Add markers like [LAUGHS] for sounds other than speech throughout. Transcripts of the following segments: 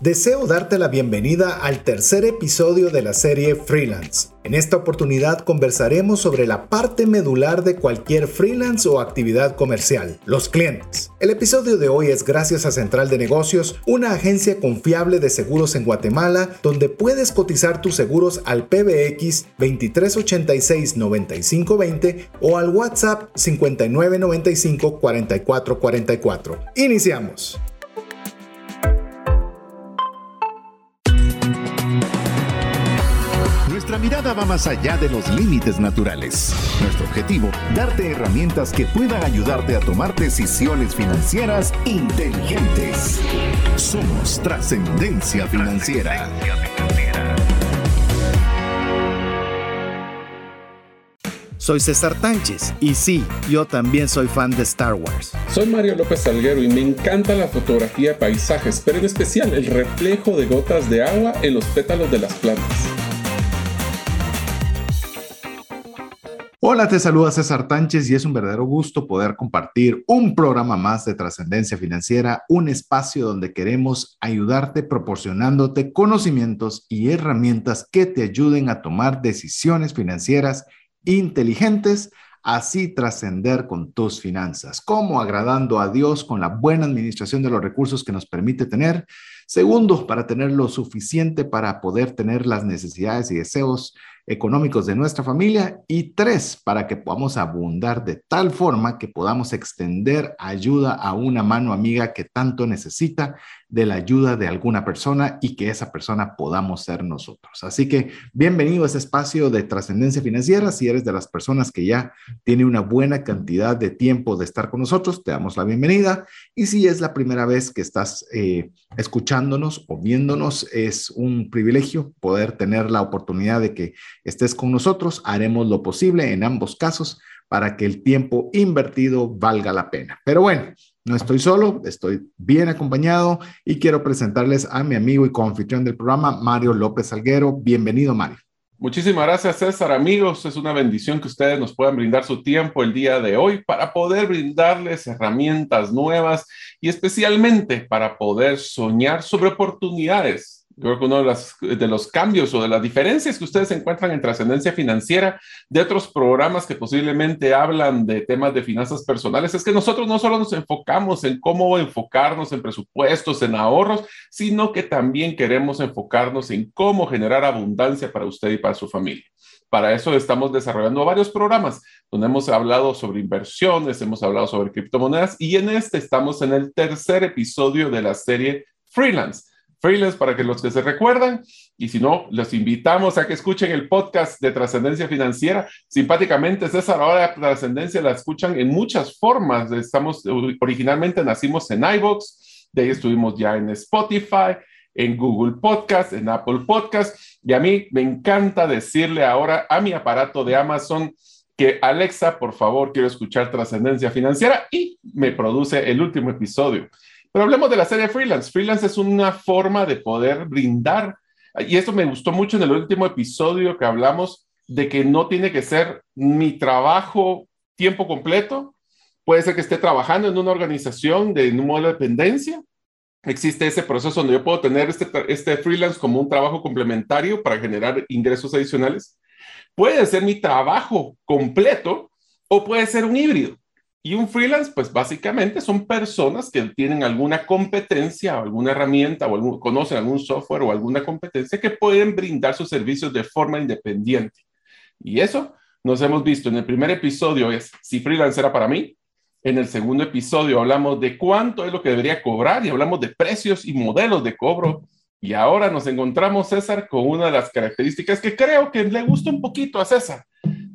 Deseo darte la bienvenida al tercer episodio de la serie Freelance. En esta oportunidad conversaremos sobre la parte medular de cualquier freelance o actividad comercial, los clientes. El episodio de hoy es gracias a Central de Negocios, una agencia confiable de seguros en Guatemala, donde puedes cotizar tus seguros al PBX 2386-9520 o al WhatsApp 5995-4444. Iniciamos. Va más allá de los límites naturales. Nuestro objetivo, darte herramientas que puedan ayudarte a tomar decisiones financieras inteligentes. Somos trascendencia financiera. Soy César Tánchez y sí, yo también soy fan de Star Wars. Soy Mario López Salguero y me encanta la fotografía de paisajes, pero en especial el reflejo de gotas de agua en los pétalos de las plantas. Hola, te saluda César Tánchez y es un verdadero gusto poder compartir un programa más de trascendencia financiera, un espacio donde queremos ayudarte proporcionándote conocimientos y herramientas que te ayuden a tomar decisiones financieras inteligentes, así trascender con tus finanzas, como agradando a Dios con la buena administración de los recursos que nos permite tener. Segundo, para tener lo suficiente para poder tener las necesidades y deseos económicos de nuestra familia. Y tres, para que podamos abundar de tal forma que podamos extender ayuda a una mano amiga que tanto necesita de la ayuda de alguna persona y que esa persona podamos ser nosotros. Así que bienvenido a este espacio de trascendencia financiera. Si eres de las personas que ya tiene una buena cantidad de tiempo de estar con nosotros, te damos la bienvenida. Y si es la primera vez que estás eh, escuchándonos o viéndonos, es un privilegio poder tener la oportunidad de que estés con nosotros. Haremos lo posible en ambos casos para que el tiempo invertido valga la pena. Pero bueno, no estoy solo, estoy bien acompañado y quiero presentarles a mi amigo y coanfitrión del programa, Mario López Salguero. Bienvenido, Mario. Muchísimas gracias, César. Amigos, es una bendición que ustedes nos puedan brindar su tiempo el día de hoy para poder brindarles herramientas nuevas y especialmente para poder soñar sobre oportunidades creo que uno de, los cambios o de las diferencias que ustedes encuentran en trascendencia financiera de otros programas que posiblemente hablan de temas de finanzas personales es que nosotros no solo nos enfocamos en cómo enfocarnos en presupuestos, en ahorros, sino que también queremos enfocarnos en cómo generar abundancia para usted y para su familia. Para eso estamos desarrollando varios programas donde hemos hablado sobre inversiones, hemos hablado sobre criptomonedas y en este estamos en el tercer episodio de la serie Freelance freelance para que los que se recuerdan. Y si no, los invitamos a que escuchen el podcast de Trascendencia Financiera. Simpáticamente, César, ahora Trascendencia la escuchan en muchas formas. Estamos, originalmente nacimos en iVoox, de ahí estuvimos ya en Spotify, en Google Podcast, en Apple Podcast. Y a mí me encanta decirle ahora a mi aparato de Amazon que Alexa, por favor, quiero escuchar Trascendencia Financiera y me produce el último episodio. Pero hablemos de la serie Freelance. Freelance es una forma de poder brindar, y esto me gustó mucho en el último episodio que hablamos de que no tiene que ser mi trabajo tiempo completo. Puede ser que esté trabajando en una organización de un modelo de dependencia. Existe ese proceso donde yo puedo tener este, este freelance como un trabajo complementario para generar ingresos adicionales. Puede ser mi trabajo completo o puede ser un híbrido. Y un freelance, pues básicamente son personas que tienen alguna competencia, o alguna herramienta, o conocen algún software o alguna competencia que pueden brindar sus servicios de forma independiente. Y eso nos hemos visto en el primer episodio es si freelance era para mí. En el segundo episodio hablamos de cuánto es lo que debería cobrar y hablamos de precios y modelos de cobro. Y ahora nos encontramos, César, con una de las características que creo que le gusta un poquito a César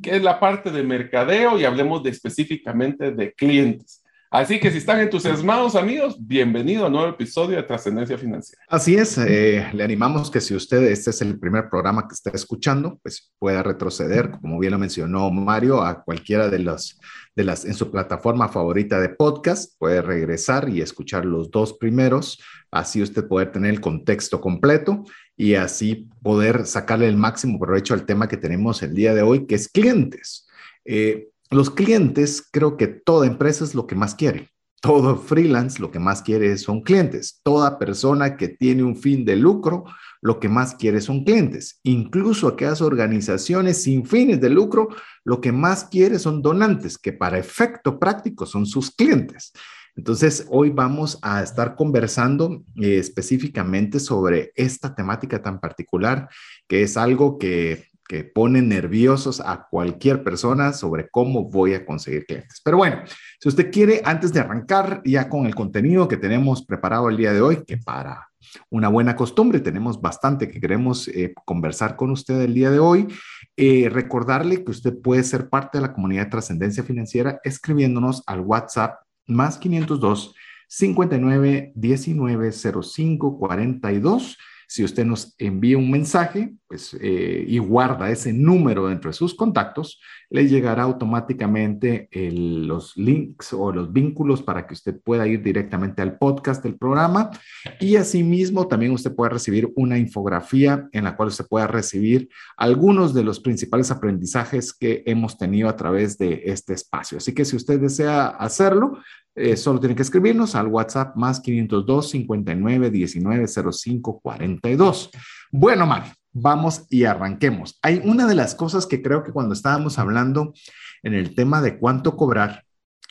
que es la parte de mercadeo y hablemos de, específicamente de clientes. Así que si están entusiasmados, amigos, bienvenido a un nuevo episodio de Trascendencia Financiera. Así es, eh, le animamos que si usted, este es el primer programa que está escuchando, pues pueda retroceder, como bien lo mencionó Mario, a cualquiera de los de las en su plataforma favorita de podcast, puede regresar y escuchar los dos primeros, así usted puede tener el contexto completo y así poder sacarle el máximo provecho al tema que tenemos el día de hoy, que es clientes. Eh, los clientes, creo que toda empresa es lo que más quiere. Todo freelance lo que más quiere son clientes. Toda persona que tiene un fin de lucro lo que más quiere son clientes. Incluso aquellas organizaciones sin fines de lucro lo que más quiere son donantes, que para efecto práctico son sus clientes. Entonces, hoy vamos a estar conversando eh, específicamente sobre esta temática tan particular, que es algo que, que pone nerviosos a cualquier persona sobre cómo voy a conseguir clientes. Pero bueno, si usted quiere, antes de arrancar ya con el contenido que tenemos preparado el día de hoy, que para una buena costumbre, tenemos bastante que queremos eh, conversar con usted el día de hoy, eh, recordarle que usted puede ser parte de la comunidad de trascendencia financiera escribiéndonos al WhatsApp más 502 59 19 05 42 si usted nos envía un mensaje pues, eh, y guarda ese número dentro de sus contactos, le llegará automáticamente los links o los vínculos para que usted pueda ir directamente al podcast del programa. Y asimismo, también usted puede recibir una infografía en la cual usted pueda recibir algunos de los principales aprendizajes que hemos tenido a través de este espacio. Así que si usted desea hacerlo, eh, solo tiene que escribirnos al WhatsApp más 502 59 19 05 42. Bueno, Mari, vamos y arranquemos. Hay una de las cosas que creo que cuando estábamos hablando en el tema de cuánto cobrar,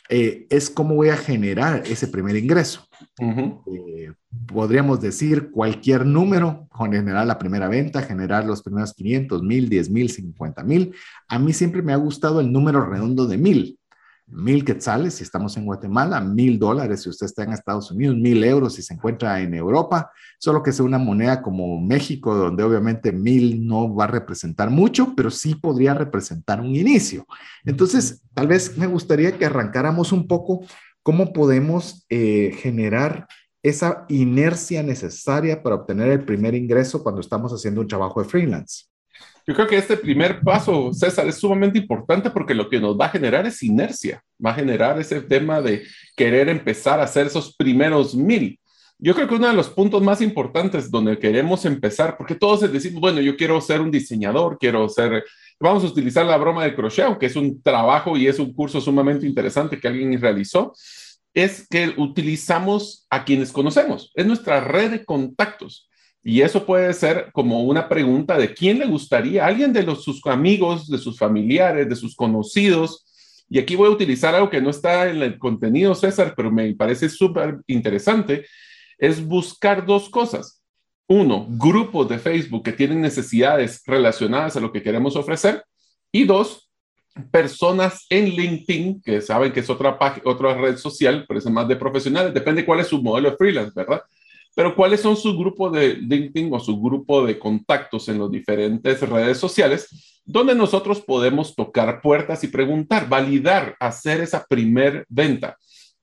eh, es cómo voy a generar ese primer ingreso. Eh, podríamos decir cualquier número, generar la primera venta, generar los primeros 500, 1000, 10 mil, 50 mil. A mí siempre me ha gustado el número redondo de mil mil quetzales si estamos en Guatemala, mil dólares si usted está en Estados Unidos, mil euros si se encuentra en Europa, solo que sea una moneda como México, donde obviamente mil no va a representar mucho, pero sí podría representar un inicio. Entonces, tal vez me gustaría que arrancáramos un poco cómo podemos eh, generar esa inercia necesaria para obtener el primer ingreso cuando estamos haciendo un trabajo de freelance. Yo creo que este primer paso, César, es sumamente importante porque lo que nos va a generar es inercia, va a generar ese tema de querer empezar a hacer esos primeros mil. Yo creo que uno de los puntos más importantes donde queremos empezar, porque todos decimos, bueno, yo quiero ser un diseñador, quiero ser, vamos a utilizar la broma de crochet, que es un trabajo y es un curso sumamente interesante que alguien realizó, es que utilizamos a quienes conocemos, es nuestra red de contactos. Y eso puede ser como una pregunta de quién le gustaría, alguien de sus amigos, de sus familiares, de sus conocidos. Y aquí voy a utilizar algo que no está en el contenido, César, pero me parece súper interesante, es buscar dos cosas. Uno, grupos de Facebook que tienen necesidades relacionadas a lo que queremos ofrecer. Y dos, personas en LinkedIn, que saben que es otra, otra red social, pero es más de profesionales, depende cuál es su modelo de freelance, ¿verdad? Pero ¿cuáles son su grupo de LinkedIn o su grupo de contactos en las diferentes redes sociales donde nosotros podemos tocar puertas y preguntar, validar, hacer esa primer venta?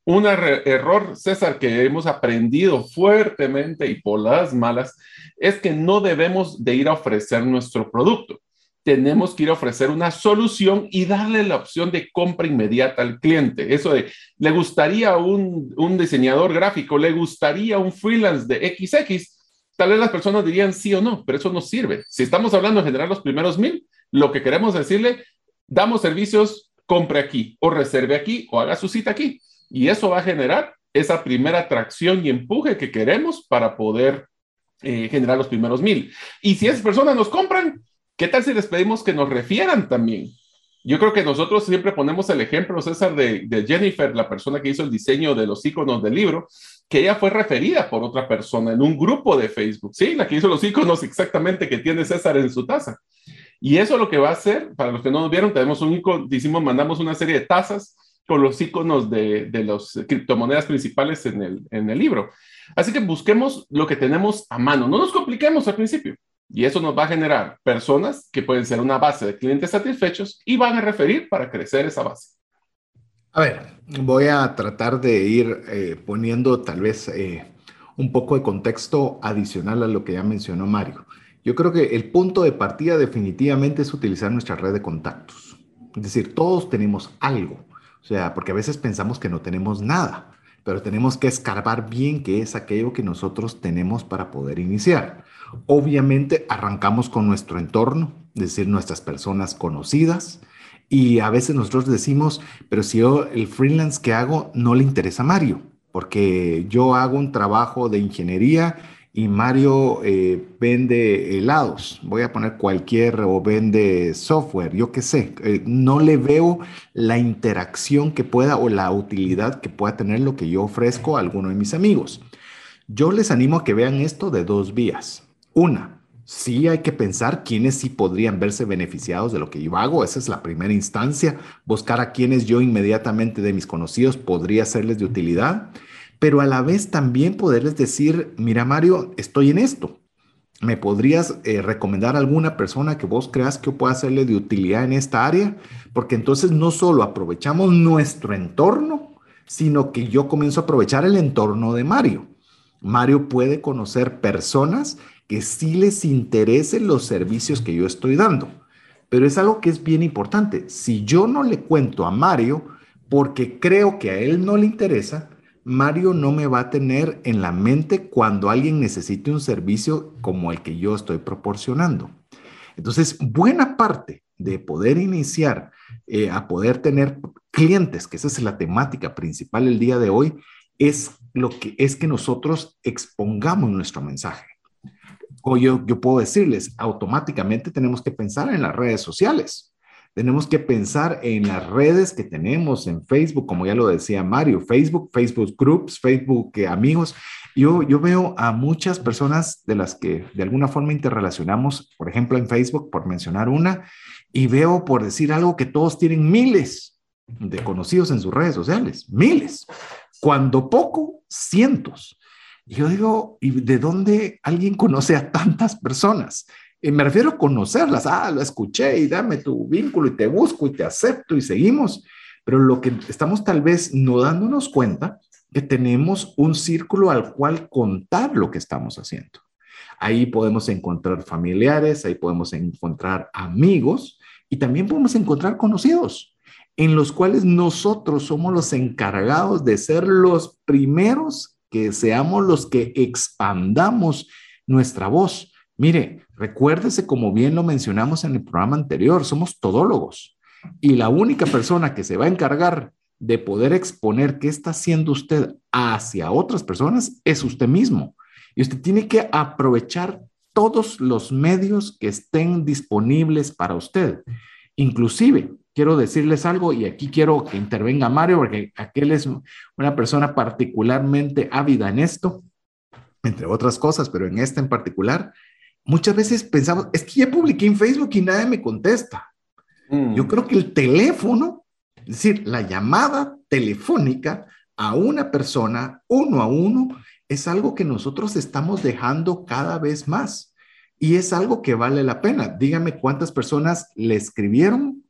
Un error, César, que hemos aprendido fuertemente y por las malas, es que no debemos de ir a ofrecer nuestro producto tenemos que ir a ofrecer una solución y darle la opción de compra inmediata al cliente. Eso de, ¿le gustaría un, un diseñador gráfico? ¿Le gustaría un freelance de XX? Tal vez las personas dirían sí o no, pero eso no sirve. Si estamos hablando de generar los primeros mil, lo que queremos decirle, damos servicios, compre aquí o reserve aquí o haga su cita aquí. Y eso va a generar esa primera atracción y empuje que queremos para poder eh, generar los primeros mil. Y si esas personas nos compran, ¿Qué tal si les pedimos que nos refieran también? Yo creo que nosotros siempre ponemos el ejemplo, César, de, Jennifer, la persona que hizo el diseño de los iconos del libro, que ella fue referida por otra persona en un grupo de Facebook, ¿sí? La que hizo los iconos exactamente que tiene César en su taza. Y eso lo que va a hacer, para los que no nos vieron, tenemos un icono, decimos, mandamos una serie de tazas con los iconos de, de las criptomonedas principales en el, en el libro. Así que busquemos lo que tenemos a mano. No nos compliquemos al principio. Y eso nos va a generar personas que pueden ser una base de clientes satisfechos y van a referir para crecer esa base. A ver, voy a tratar de ir eh, poniendo tal vez eh, un poco de contexto adicional a lo que ya mencionó Mario. Yo creo que el punto de partida definitivamente es utilizar nuestra red de contactos. Es decir, todos tenemos algo. O sea, porque a veces pensamos que no tenemos nada, pero tenemos que escarbar bien qué es aquello que nosotros tenemos para poder iniciar. Obviamente arrancamos con nuestro entorno, es decir, nuestras personas conocidas. Y a veces nosotros decimos, pero si yo el freelance que hago no le interesa a Mario, porque yo hago un trabajo de ingeniería y Mario eh, vende helados, voy a poner cualquier o vende software, yo qué sé, eh, no le veo la interacción que pueda o la utilidad que pueda tener lo que yo ofrezco a alguno de mis amigos. Yo les animo a que vean esto de dos vías. Una, sí hay que pensar quiénes sí podrían verse beneficiados de lo que yo hago, esa es la primera instancia, buscar a quienes yo inmediatamente de mis conocidos podría serles de utilidad pero a la vez también poderles decir, mira Mario, estoy en esto. ¿Me podrías eh, recomendar alguna persona que vos creas que pueda hacerle de utilidad en esta área? Porque entonces no solo aprovechamos nuestro entorno, sino que yo comienzo a aprovechar el entorno de Mario. Mario puede conocer personas que sí les interesen los servicios que yo estoy dando. Pero es algo que es bien importante. Si yo no le cuento a Mario porque creo que a él no le interesa, Mario no me va a tener en la mente cuando alguien necesite un servicio como el que yo estoy proporcionando. Entonces, buena parte de poder iniciar eh, a poder tener clientes, que esa es la temática principal el día de hoy, es lo que es que nosotros expongamos nuestro mensaje. O yo, yo puedo decirles, automáticamente tenemos que pensar en las redes sociales. Tenemos que pensar en las redes que tenemos en Facebook, como ya lo decía Mario, Facebook, Facebook Groups, Facebook eh, Amigos. Yo, yo veo a muchas personas de las que de alguna forma interrelacionamos, por ejemplo en Facebook, por mencionar una, y veo, por decir algo, que todos tienen miles de conocidos en sus redes sociales, miles, cuando poco, cientos. Yo digo, ¿y de dónde alguien conoce a tantas personas? Y me refiero a conocerlas. Ah, lo escuché y dame tu vínculo y te busco y te acepto y seguimos. Pero lo que estamos tal vez no dándonos cuenta que tenemos un círculo al cual contar lo que estamos haciendo. Ahí podemos encontrar familiares, ahí podemos encontrar amigos y también podemos encontrar conocidos en los cuales nosotros somos los encargados de ser los primeros que seamos los que expandamos nuestra voz Mire, recuérdese, como bien lo mencionamos en el programa anterior, somos todólogos y la única persona que se va a encargar de poder exponer qué está haciendo usted hacia otras personas es usted mismo. Y usted tiene que aprovechar todos los medios que estén disponibles para usted. Inclusive, quiero decirles algo y aquí quiero que intervenga Mario porque aquel es una persona particularmente ávida en esto, entre otras cosas, pero en esta en particular, muchas veces pensamos, es que ya publiqué en Facebook y nadie me contesta. Mm. Yo creo que el teléfono, es decir, la llamada telefónica a una persona uno a uno, es algo que nosotros estamos dejando cada vez más. Y es algo que vale la pena. Dígame cuántas personas le escribieron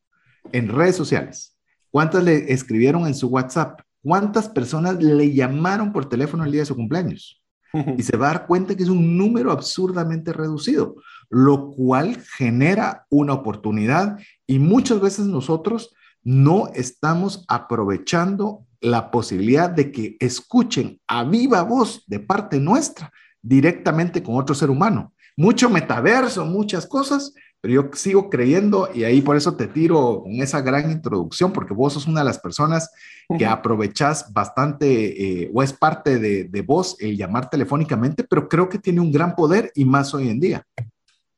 en redes sociales, cuántas le escribieron en su WhatsApp, cuántas personas le llamaron por teléfono el día de su cumpleaños. [LAUGHS] y se va a dar cuenta que es un número absurdamente reducido, lo cual genera una oportunidad y muchas veces nosotros no estamos aprovechando la posibilidad de que escuchen a viva voz de parte nuestra directamente con otro ser humano. Mucho metaverso, muchas cosas, pero yo sigo creyendo y ahí por eso te tiro con esa gran introducción, porque vos sos una de las personas que aprovechás bastante eh, o es parte de, de vos el llamar telefónicamente, pero creo que tiene un gran poder y más hoy en día.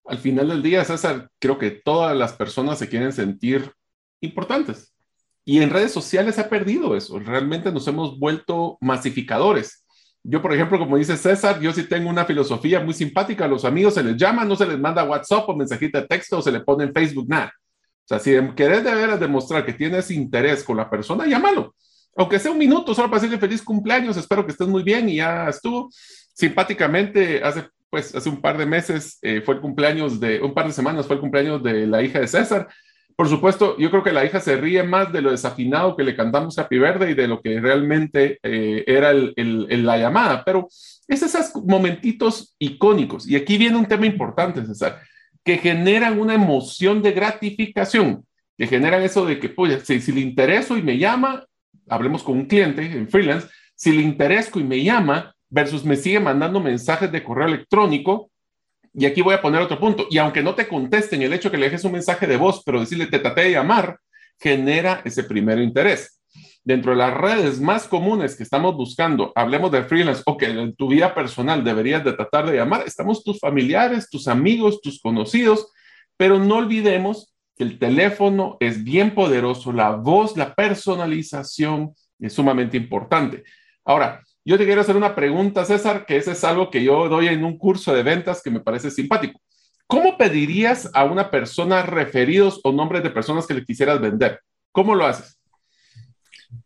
Al final del día, César, creo que todas las personas se quieren sentir importantes. Y en redes sociales se ha perdido eso. Realmente nos hemos vuelto masificadores yo, por ejemplo, como dice César, yo sí tengo una filosofía muy simpática. A los amigos se les llama, no se les manda WhatsApp o mensajita de texto o se le pone en Facebook, nada. O sea, si querés de veras demostrar que tienes interés con la persona, llámalo. Aunque sea un minuto, solo para decirle feliz cumpleaños, espero que estés muy bien y ya estuvo. Simpáticamente, hace, pues, hace un par de meses eh, fue el cumpleaños de, un par de semanas fue el cumpleaños de la hija de César por supuesto, yo creo que la hija se ríe más de lo desafinado que le cantamos a Happy Verde y de lo que realmente eh, era la llamada, pero es esos momentitos icónicos. Y aquí viene un tema importante, César, que generan una emoción de gratificación, que generan eso de que, pues, si, si le intereso y me llama, hablemos con un cliente en freelance, si le intereso y me llama versus me sigue mandando mensajes de correo electrónico, y aquí voy a poner otro punto. Y aunque no te contesten el hecho que le dejes un mensaje de voz, pero decirle te traté de llamar, genera ese primer interés. Dentro de las redes más comunes que estamos buscando, hablemos de freelance o que en tu vida personal deberías de tratar de llamar, estamos tus familiares, tus amigos, tus conocidos, pero no olvidemos que el teléfono es bien poderoso, la voz, la personalización es sumamente importante. Ahora, yo te quiero hacer una pregunta, César, que ese es algo que yo doy en un curso de ventas que me parece simpático. ¿Cómo pedirías a una persona referidos o nombres de personas que le quisieras vender? ¿Cómo lo haces?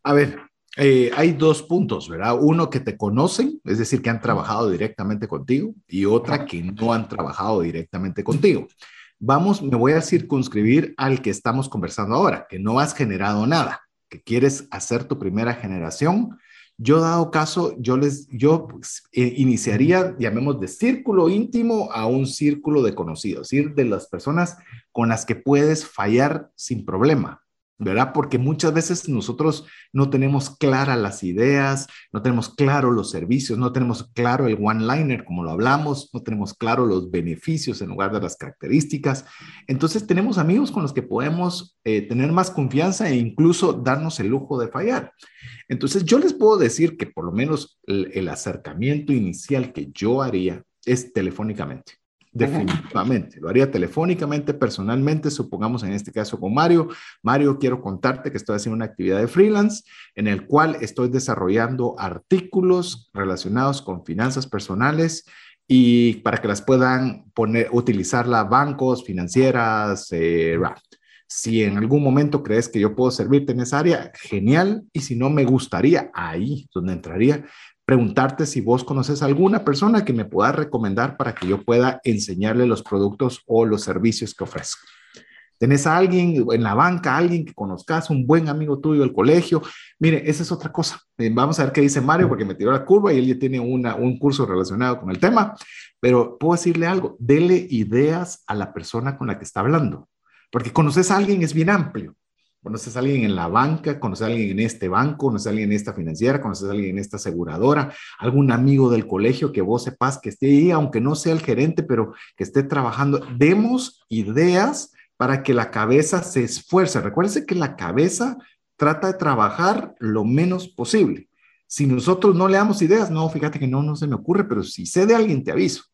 A ver, eh, hay dos puntos, ¿verdad? Uno que te conocen, es decir, que han trabajado directamente contigo, y otra que no han trabajado directamente contigo. Vamos, me voy a circunscribir al que estamos conversando ahora, que no has generado nada, que quieres hacer tu primera generación yo dado caso, yo les, yo pues, eh, iniciaría, llamemos de círculo íntimo a un círculo de conocidos, ir de las personas con las que puedes fallar sin problema. ¿verdad? Porque muchas veces nosotros no tenemos claras las ideas, no tenemos claro los servicios, no tenemos claro el one-liner como lo hablamos, no tenemos claro los beneficios en lugar de las características. Entonces tenemos amigos con los que podemos eh, tener más confianza e incluso darnos el lujo de fallar. Entonces yo les puedo decir que por lo menos el acercamiento inicial que yo haría es telefónicamente. Definitivamente, lo haría telefónicamente, personalmente, supongamos en este caso con Mario. Mario, quiero contarte que estoy haciendo una actividad de freelance en el cual estoy desarrollando artículos relacionados con finanzas personales y para que las puedan poner, utilizarla bancos, financieras, eh, si en algún momento crees que yo puedo servirte en esa área, genial. Y si no, me gustaría, ahí donde entraría, preguntarte si vos conoces a alguna persona que me pueda recomendar para que yo pueda enseñarle los productos o los servicios que ofrezco. ¿Tenés a alguien en la banca, alguien que conozcas, un buen amigo tuyo del colegio? Mire, esa es otra cosa. Eh, vamos a ver qué dice Mario porque me tiró la curva y él ya tiene una, un curso relacionado con el tema, pero puedo decirle algo, dele ideas a la persona con la que está hablando, porque conoces a alguien es bien amplio conoces a alguien en la banca, conoces a alguien en este banco, conoces a alguien en esta financiera, conoces a alguien en esta aseguradora, algún amigo del colegio que vos sepas que esté ahí, aunque no sea el gerente, pero que esté trabajando. Demos ideas para que la cabeza se esfuerce. Recuérdense que la cabeza trata de trabajar lo menos posible. Si nosotros no le damos ideas, no, fíjate que no, no se me ocurre, pero si sé de alguien, te aviso.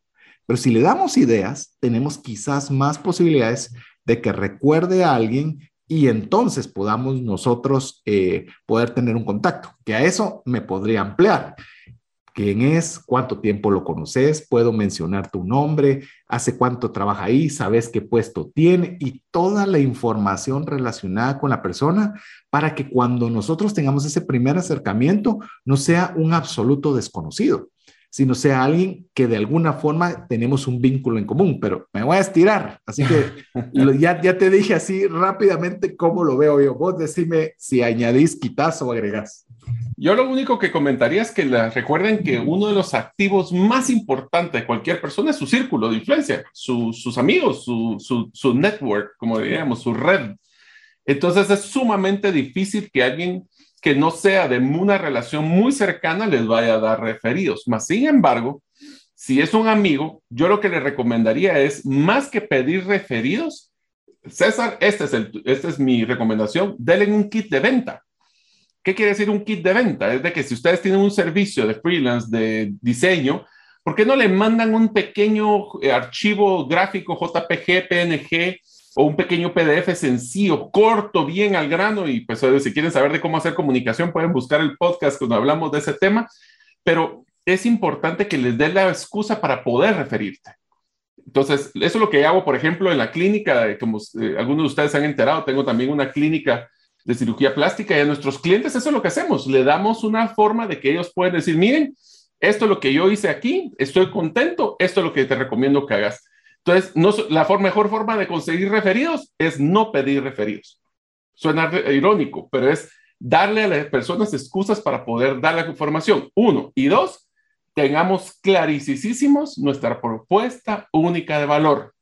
Pero si le damos ideas, tenemos quizás más posibilidades de que recuerde a alguien y entonces podamos nosotros eh, poder tener un contacto, que a eso me podría ampliar. ¿Quién es? ¿Cuánto tiempo lo conoces? Puedo mencionar tu nombre, hace cuánto trabaja ahí, sabes qué puesto tiene y toda la información relacionada con la persona para que cuando nosotros tengamos ese primer acercamiento no sea un absoluto desconocido sino sea alguien que de alguna forma tenemos un vínculo en común, pero me voy a estirar, así que [LAUGHS] ya, ya te dije así rápidamente cómo lo veo yo. Vos decime si añadís, quitas o agregás. Yo lo único que comentaría es que recuerden que uno de los activos más importantes de cualquier persona es su círculo de influencia, sus amigos, su, su, su network, como diríamos, su red. Entonces es sumamente difícil que alguien que no sea de una relación muy cercana les vaya a dar referidos. Más sin embargo, si es un amigo, yo lo que le recomendaría es, más que pedir referidos, César, este es, el, esta es mi recomendación, denle un kit de venta. ¿Qué quiere decir un kit de venta? Es de que si ustedes tienen un servicio de freelance, de diseño, ¿por qué no le mandan un pequeño eh, archivo gráfico JPG, PNG, o un pequeño PDF sencillo, corto, bien al grano, y pues si quieren saber de cómo hacer comunicación, pueden buscar el podcast cuando hablamos de ese tema, pero es importante que les dé la excusa para poder referirte. Entonces, eso es lo que hago, por ejemplo, en la clínica, como eh, algunos de ustedes han enterado, tengo también una clínica de cirugía plástica y a nuestros clientes eso es lo que hacemos, le damos una forma de que ellos pueden decir, miren, esto es lo que yo hice aquí, estoy contento, esto es lo que te recomiendo que hagas. Entonces, no, la mejor forma de conseguir referidos es no pedir referidos. Suena irónico, pero es darle a las personas excusas para poder dar la información. Uno. Y dos, tengamos clarísimos nuestra propuesta única de valor.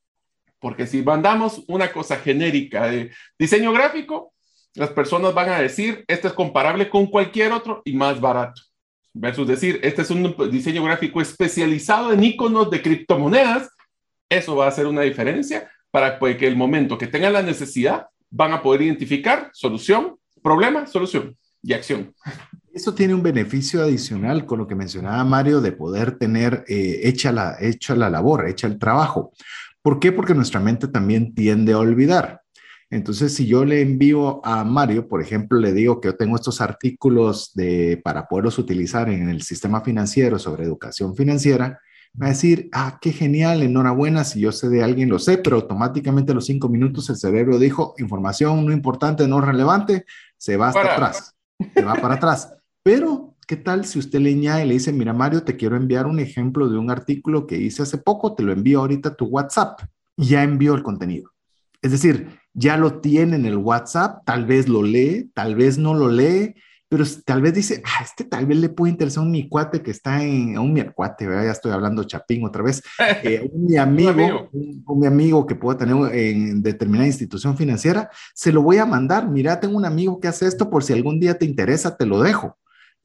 Porque si mandamos una cosa genérica de diseño gráfico, las personas van a decir, este es comparable con cualquier otro y más barato. Versus decir, este es un diseño gráfico especializado en iconos de criptomonedas eso va a hacer una diferencia para pues, que el momento que tengan la necesidad van a poder identificar solución, problema, solución y acción. Eso tiene un beneficio adicional con lo que mencionaba Mario de poder tener eh, hecha, la, hecha la labor, hecha el trabajo. ¿Por qué? Porque nuestra mente también tiende a olvidar. Entonces, si yo le envío a Mario, por ejemplo, le digo que yo tengo estos artículos de, para poderlos utilizar en el sistema financiero sobre educación financiera, va a decir, ah, qué genial, enhorabuena, si yo sé de alguien lo sé, pero automáticamente a los cinco minutos el cerebro dijo, información no importante, no relevante, se va hasta atrás, se va para atrás. Pero, ¿qué tal si usted le añade y le dice, mira Mario, te quiero enviar un ejemplo de un artículo que hice hace poco, te lo envío ahorita a tu WhatsApp y ya envió el contenido. Es decir, ya lo tiene en el WhatsApp, tal vez lo lee, tal vez no lo lee, pero tal vez dice, ah, este tal vez le puede interesar a un mi cuate que está en, a un mi cuate, ya estoy hablando chapín otra vez, [LAUGHS] eh, un mi amigo, un, mi amigo que pueda tener en determinada institución financiera, se lo voy a mandar, mira, tengo un amigo que hace esto, por si algún día te interesa, te lo dejo.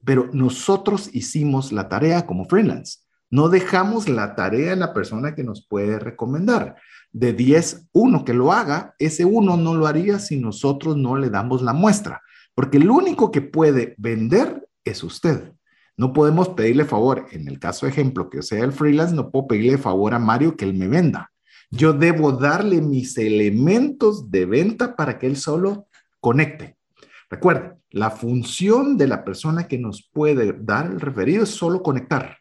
Pero nosotros hicimos la tarea como freelance. No dejamos la tarea en la persona que nos puede recomendar. De 10, uno que lo haga, ese uno no lo haría si nosotros no le damos la muestra porque el único que puede vender es usted. No podemos pedirle favor, en el caso ejemplo que sea el freelance, no puedo pedirle favor a Mario que él me venda. Yo debo darle mis elementos de venta para que él solo conecte. Recuerde, la función de la persona que nos puede dar el referido es solo conectar.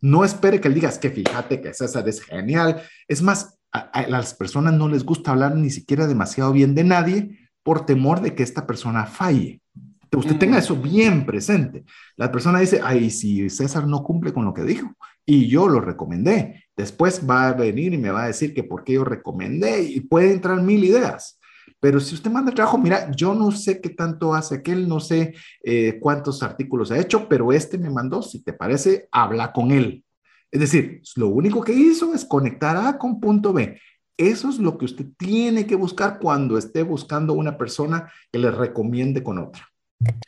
No espere que él diga, es que fíjate que César es genial. Es más, a las personas no les gusta hablar ni siquiera demasiado bien de nadie por temor de que esta persona falle. Que usted tenga eso bien presente. La persona dice, ay, si César no cumple con lo que dijo y yo lo recomendé, después va a venir y me va a decir que por qué yo recomendé y puede entrar mil ideas. Pero si usted manda el trabajo, mira, yo no sé qué tanto hace aquel, no sé eh, cuántos artículos ha hecho, pero este me mandó, si te parece, habla con él. Es decir, lo único que hizo es conectar A con punto B. Eso es lo que usted tiene que buscar cuando esté buscando una persona que le recomiende con otra.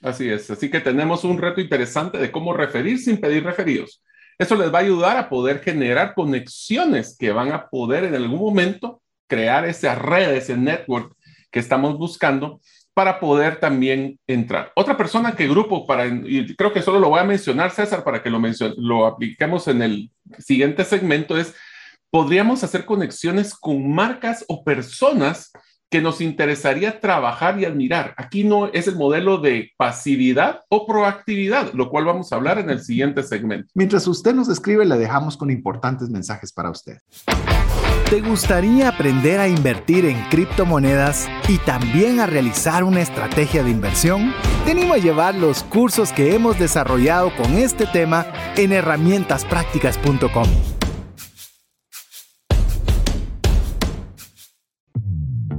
Así es, así que tenemos un reto interesante de cómo referir sin pedir referidos. Eso les va a ayudar a poder generar conexiones que van a poder en algún momento crear esa red, ese network que estamos buscando para poder también entrar. Otra persona que grupo para, y creo que solo lo voy a mencionar, César, para que lo, lo apliquemos en el siguiente segmento, es podríamos hacer conexiones con marcas o personas que nos interesaría trabajar y admirar. Aquí no es el modelo de pasividad o proactividad, lo cual vamos a hablar en el siguiente segmento. Mientras usted nos escribe, le dejamos con importantes mensajes para usted. ¿Te gustaría aprender a invertir en criptomonedas y también a realizar una estrategia de inversión? Te animo a llevar los cursos que hemos desarrollado con este tema en herramientasprácticas.com.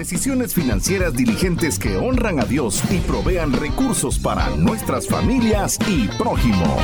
Decisiones financieras diligentes que honran a Dios y provean recursos para nuestras familias y prójimo.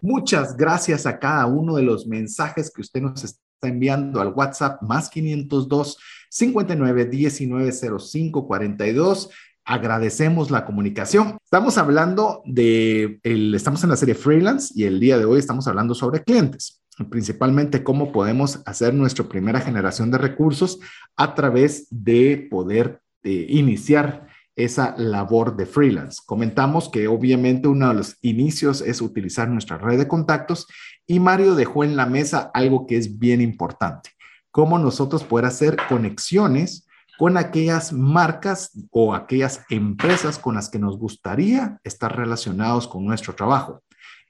Muchas gracias a cada uno de los mensajes que usted nos está enviando al WhatsApp más 502 59 19 05 42 agradecemos la comunicación. Estamos hablando de, estamos en la serie freelance y el día de hoy estamos hablando sobre clientes principalmente cómo podemos hacer nuestra primera generación de recursos a través de poder eh, iniciar esa labor de freelance. Comentamos que obviamente uno de los inicios es utilizar nuestra red de contactos y Mario dejó en la mesa algo que es bien importante, cómo nosotros poder hacer conexiones con aquellas marcas o aquellas empresas con las que nos gustaría estar relacionados con nuestro trabajo.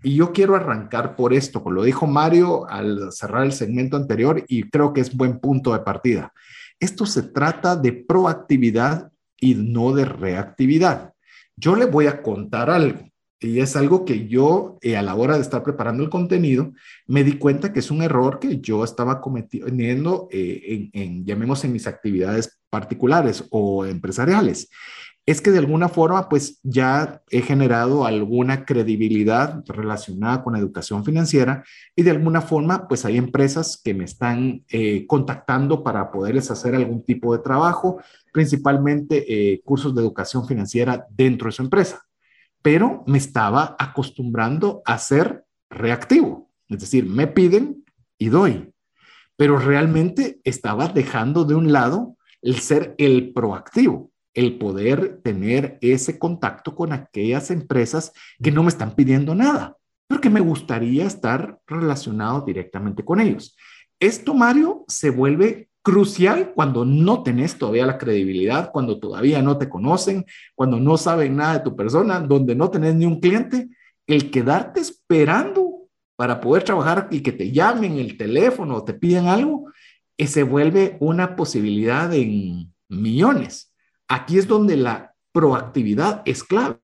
Y yo quiero arrancar por esto, lo dijo Mario al cerrar el segmento anterior y creo que es buen punto de partida. Esto se trata de proactividad y no de reactividad. Yo le voy a contar algo. Y es algo que yo, eh, a la hora de estar preparando el contenido, me di cuenta que es un error que yo estaba cometiendo eh, en, en, llamemos en mis actividades particulares o empresariales es que de alguna forma pues ya he generado alguna credibilidad relacionada con educación financiera y de alguna forma pues hay empresas que me están eh, contactando para poderles hacer algún tipo de trabajo, principalmente eh, cursos de educación financiera dentro de su empresa. Pero me estaba acostumbrando a ser reactivo, es decir, me piden y doy, pero realmente estaba dejando de un lado el ser el proactivo el poder tener ese contacto con aquellas empresas que no me están pidiendo nada, porque me gustaría estar relacionado directamente con ellos. Esto, Mario, se vuelve crucial cuando no tenés todavía la credibilidad, cuando todavía no te conocen, cuando no saben nada de tu persona, donde no tenés ni un cliente, el quedarte esperando para poder trabajar y que te llamen el teléfono o te piden algo, eh, se vuelve una posibilidad en millones. Aquí es donde la proactividad es clave.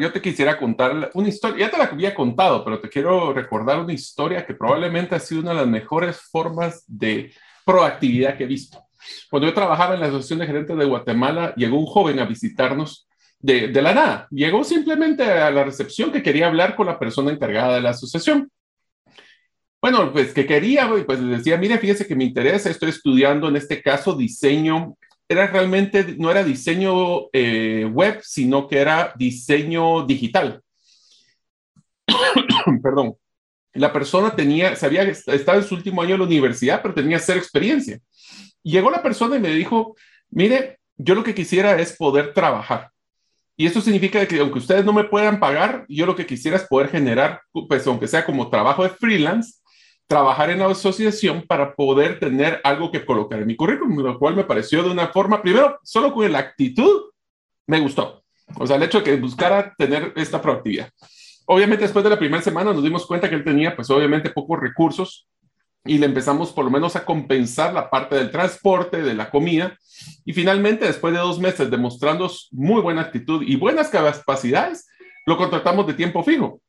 yo te quisiera contar una historia, ya te la había contado, pero te quiero recordar una historia que probablemente ha sido una de las mejores formas de proactividad que he visto. Cuando yo trabajaba en la Asociación de Gerentes de Guatemala, llegó un joven a visitarnos de, de la nada. Llegó simplemente a la recepción que quería hablar con la persona encargada de la asociación. Bueno, pues que quería, pues le decía, mire, fíjese que me interesa, estoy estudiando en este caso diseño era realmente, no era diseño eh, web, sino que era diseño digital. [COUGHS] Perdón. La persona tenía, sabía que estaba en su último año de la universidad, pero tenía cero experiencia. llegó la persona y me dijo, mire, yo lo que quisiera es poder trabajar. Y eso significa que aunque ustedes no me puedan pagar, yo lo que quisiera es poder generar, pues aunque sea como trabajo de freelance, trabajar en la asociación para poder tener algo que colocar en mi currículum, lo cual me pareció de una forma, primero, solo con la actitud, me gustó. O sea, el hecho de que buscara tener esta proactividad. Obviamente, después de la primera semana nos dimos cuenta que él tenía, pues obviamente, pocos recursos y le empezamos por lo menos a compensar la parte del transporte, de la comida. Y finalmente, después de dos meses demostrando muy buena actitud y buenas capacidades, lo contratamos de tiempo fijo.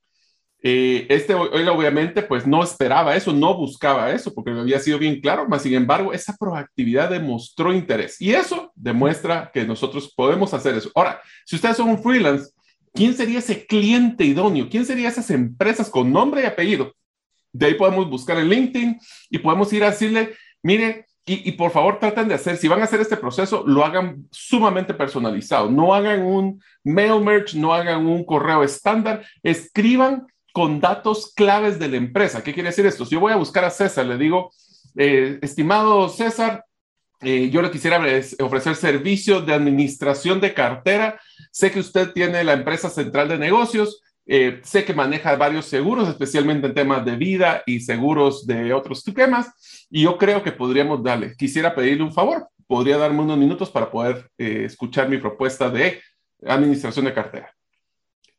Eh, este hoy obviamente pues no esperaba eso, no buscaba eso porque había sido bien claro, mas sin embargo esa proactividad demostró interés y eso demuestra que nosotros podemos hacer eso. Ahora, si ustedes son un freelance, ¿quién sería ese cliente idóneo? ¿Quién sería esas empresas con nombre y apellido? De ahí podemos buscar en LinkedIn y podemos ir a decirle, mire, y, y, por favor traten de hacer, si van a hacer este proceso, lo hagan sumamente personalizado. No hagan un mail merge, no hagan un correo estándar, escriban con datos claves de la empresa. ¿Qué quiere decir esto? Si yo voy a buscar a César, le digo, eh, estimado César, eh, yo le quisiera ofrecer servicio de administración de cartera. Sé que usted tiene la empresa central de negocios. Eh, sé que maneja varios seguros, especialmente en temas de vida y seguros de otros temas. Y yo creo que podríamos darle, quisiera pedirle un favor. Podría darme unos minutos para poder escuchar mi propuesta de administración de cartera.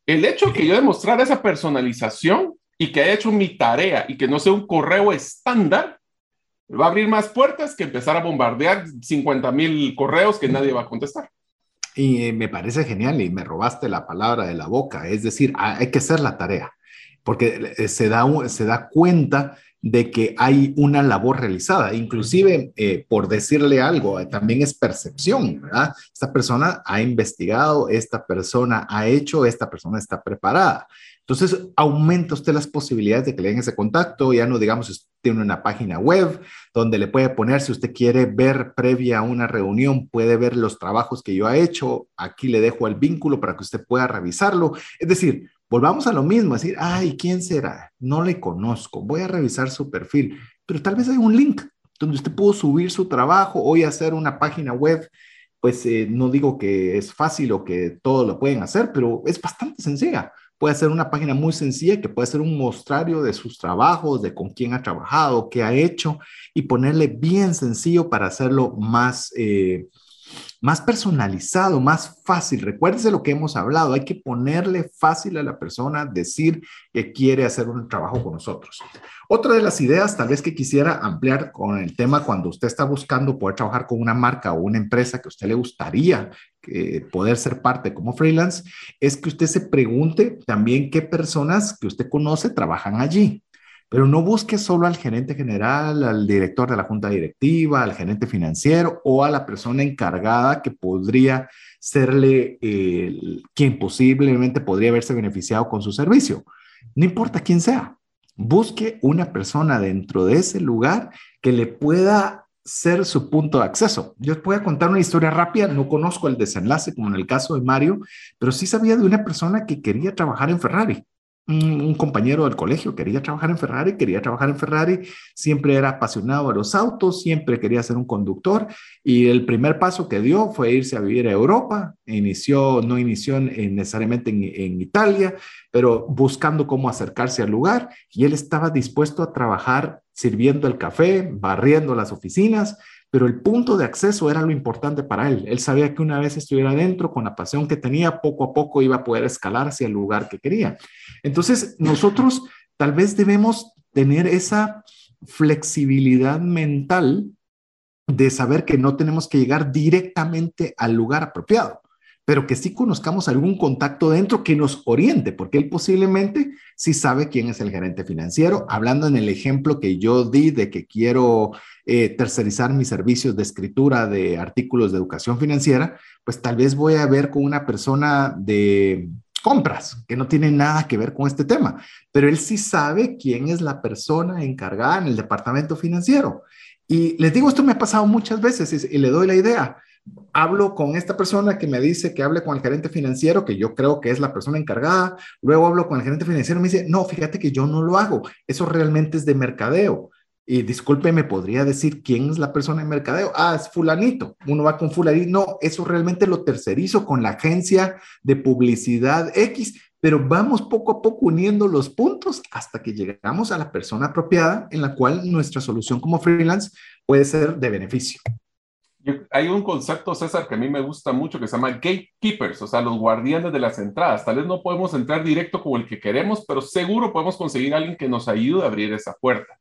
El hecho que yo demostrara esa personalización y que haya hecho mi tarea y que no sea un correo estándar, va a abrir más puertas que empezar a bombardear 50 mil correos que nadie va a contestar. Y eh, me parece genial y me robaste la palabra de la boca, es decir, hay que hacer la tarea, porque eh, se da, se da cuenta de que hay una labor realizada, inclusive eh, por decirle algo, eh, también es percepción, ¿verdad? Esta persona ha investigado, esta persona ha hecho, esta persona está preparada. Entonces, aumenta usted las posibilidades de que le den ese contacto, ya no digamos, usted tiene una página web donde le puede poner, si usted quiere ver previa a una reunión, puede ver los trabajos que yo he hecho, aquí le dejo el vínculo para que usted pueda revisarlo. Es decir, volvamos a lo mismo, decir, ay, ¿quién será? No le conozco, voy a revisar su perfil, pero tal vez hay un link donde usted pudo subir su trabajo, hoy hacer una página web, pues eh, no digo que es fácil o que todo lo pueden hacer, pero es bastante sencilla. Puede ser una página muy sencilla que puede ser un mostrario de sus trabajos, de con quién ha trabajado, qué ha hecho y ponerle bien sencillo para hacerlo más, eh, más personalizado, más fácil. Recuérdese lo que hemos hablado, hay que ponerle fácil a la persona decir que quiere hacer un trabajo con nosotros. Otra de las ideas, tal vez que quisiera ampliar con el tema cuando usted está buscando poder trabajar con una marca o una empresa que a usted le gustaría eh, poder ser parte como freelance, es que usted se pregunte también qué personas que usted conoce trabajan allí. Pero no busque solo al gerente general, al director de la junta directiva, al gerente financiero o a la persona encargada que podría serle eh, quien posiblemente podría haberse beneficiado con su servicio. No importa quién sea, busque una persona dentro de ese lugar que le pueda ser su punto de acceso. Yo voy a contar una historia rápida, no conozco el desenlace como en el caso de Mario, pero sí sabía de una persona que quería trabajar en Ferrari un, compañero del colegio quería trabajar en Ferrari, quería trabajar en Ferrari, siempre era apasionado de los autos, siempre quería ser un conductor y el primer paso que dio fue irse a vivir a Europa, inició, no inició necesariamente en, en Italia, pero buscando cómo acercarse al lugar y él estaba dispuesto a trabajar sirviendo el café, barriendo las oficinas, pero el punto de acceso era lo importante para él. Él sabía que una vez estuviera dentro, con la pasión que tenía, poco a poco iba a poder escalar hacia el lugar que quería. Entonces, nosotros tal vez debemos tener esa flexibilidad mental de saber que no tenemos que llegar directamente al lugar apropiado pero que sí conozcamos algún contacto dentro que nos oriente, porque él posiblemente sí sabe quién es el gerente financiero. Hablando en el ejemplo que yo di de que quiero eh, tercerizar mis servicios de escritura de artículos de educación financiera, pues tal vez voy a ver con una persona de compras, que no tiene nada que ver con este tema, pero él sí sabe quién es la persona encargada en el departamento financiero. Y les digo, esto me ha pasado muchas veces y le doy la idea hablo con esta persona que me dice que hable con el gerente financiero, que yo creo que es la persona encargada, luego hablo con el gerente financiero y me dice, no, fíjate que yo no lo hago, eso realmente es de mercadeo. Y disculpe, ¿me podría decir quién es la persona de mercadeo? Ah, es fulanito. Uno va con fulanito. No, eso realmente lo tercerizo con la agencia de publicidad X, pero vamos poco a poco uniendo los puntos hasta que llegamos a la persona apropiada en la cual nuestra solución como freelance puede ser de beneficio hay un concepto, César, que a mí me gusta mucho que se llama gatekeepers, o sea, los guardianes de las entradas. Tal vez no podemos entrar directo como el que queremos, pero seguro podemos conseguir a alguien que nos ayude a abrir esa puerta.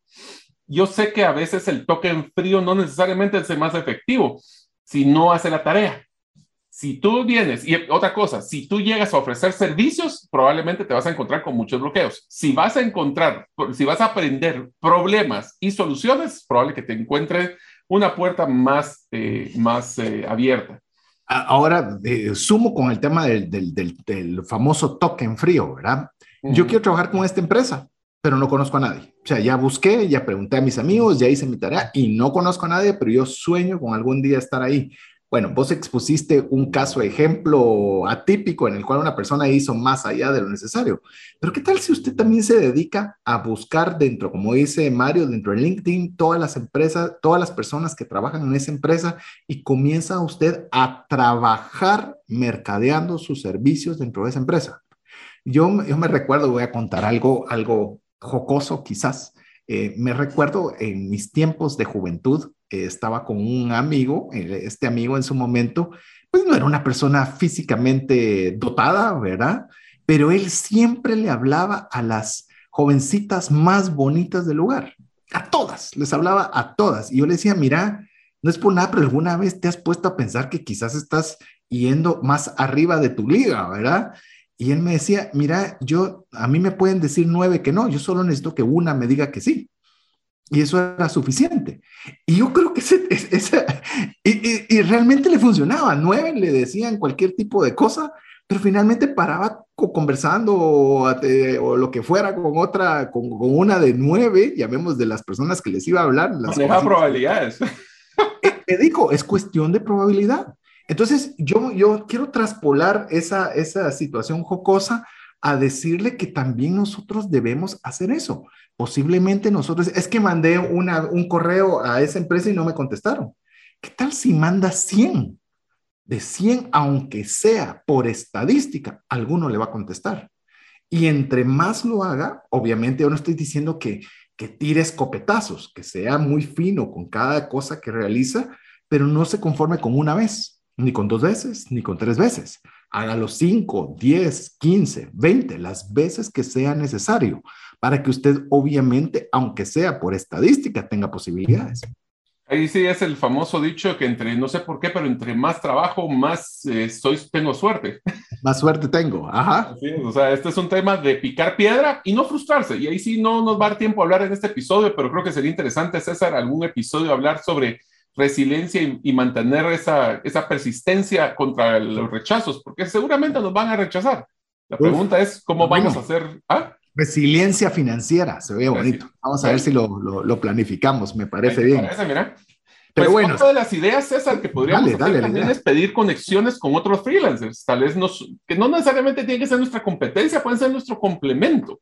Yo sé que a veces el toque en frío no necesariamente es el más efectivo si no hace la tarea. Si tú vienes, y otra cosa, si tú llegas a ofrecer servicios, probablemente te vas a encontrar con muchos bloqueos. Si vas a encontrar, si vas a aprender problemas y soluciones, probable que te encuentre una puerta más, eh, más eh, abierta. Ahora, eh, sumo con el tema del, del, del, famoso toque en frío, ¿verdad? Yo quiero trabajar con esta empresa, pero no conozco a nadie. O sea, ya busqué, ya pregunté a mis amigos, ya hice mi tarea y no conozco a nadie, pero yo sueño con algún día estar ahí. Bueno, vos expusiste un caso ejemplo atípico en el cual una persona hizo más allá de lo necesario. Pero ¿qué tal si usted también se dedica a buscar dentro, como dice Mario, dentro de LinkedIn, todas las empresas, todas las personas que trabajan en esa empresa y comienza usted a trabajar mercadeando sus servicios dentro de esa empresa? Yo, yo me recuerdo, voy a contar algo, algo jocoso quizás. Eh, me recuerdo en mis tiempos de juventud, estaba con un amigo, eh, este amigo en su momento, pues no era una persona físicamente dotada, ¿verdad? Pero él siempre le hablaba a las jovencitas más bonitas del lugar, a todas, les hablaba a todas. Y yo le decía, mira, no es por nada, pero alguna vez te has puesto a pensar que quizás estás yendo más arriba de tu liga, ¿verdad? Y él me decía, mira, yo, a mí me pueden decir nueve que no, yo solo necesito que una me diga que sí. Y eso era suficiente. Y yo creo que ese, [LAUGHS] ese y, y, realmente le funcionaba. Nueve le decían cualquier tipo de cosa, pero finalmente paraba conversando o, o lo que fuera con otra, con, con, una de nueve, llamemos de las personas que les iba a hablar. Las probabilidades. Te digo, es cuestión de probabilidad. Entonces, yo, yo quiero traspolar esa, esa situación jocosa a decirle que también nosotros debemos hacer eso. Posiblemente nosotros, es que mandé una, un correo a esa empresa y no me contestaron. ¿Qué tal si manda 100? De 100, aunque sea por estadística, alguno le va a contestar. Y entre más lo haga, obviamente yo no estoy diciendo que, que tire escopetazos, que sea muy fino con cada cosa que realiza, pero no se conforme con una vez. Ni con dos veces, ni con tres veces. Hágalo 5, 10, 15, 20, las veces que sea necesario para que usted obviamente, aunque sea por estadística, tenga posibilidades. Ahí sí es el famoso dicho que entre, no sé por qué, pero entre más trabajo, más eh, soy, tengo suerte. [LAUGHS] Más suerte tengo, ajá. o sea, este es un tema de picar piedra y no frustrarse. Y ahí sí no nos va a dar tiempo a hablar en este episodio, pero creo que sería interesante, César, algún episodio hablar sobre resiliencia y, mantener esa, esa persistencia contra los rechazos, porque seguramente nos van a rechazar. La pregunta es, ¿cómo vamos a hacer? ¿Ah? Resiliencia financiera, se ve bonito. Vamos a ver si lo, lo, planificamos, me parece bien. mira. Pero pues bueno. Otra de las ideas, César, que podríamos hacer también es pedir conexiones con otros freelancers. Tal vez nos, que no necesariamente tiene que ser nuestra competencia, pueden ser nuestro complemento.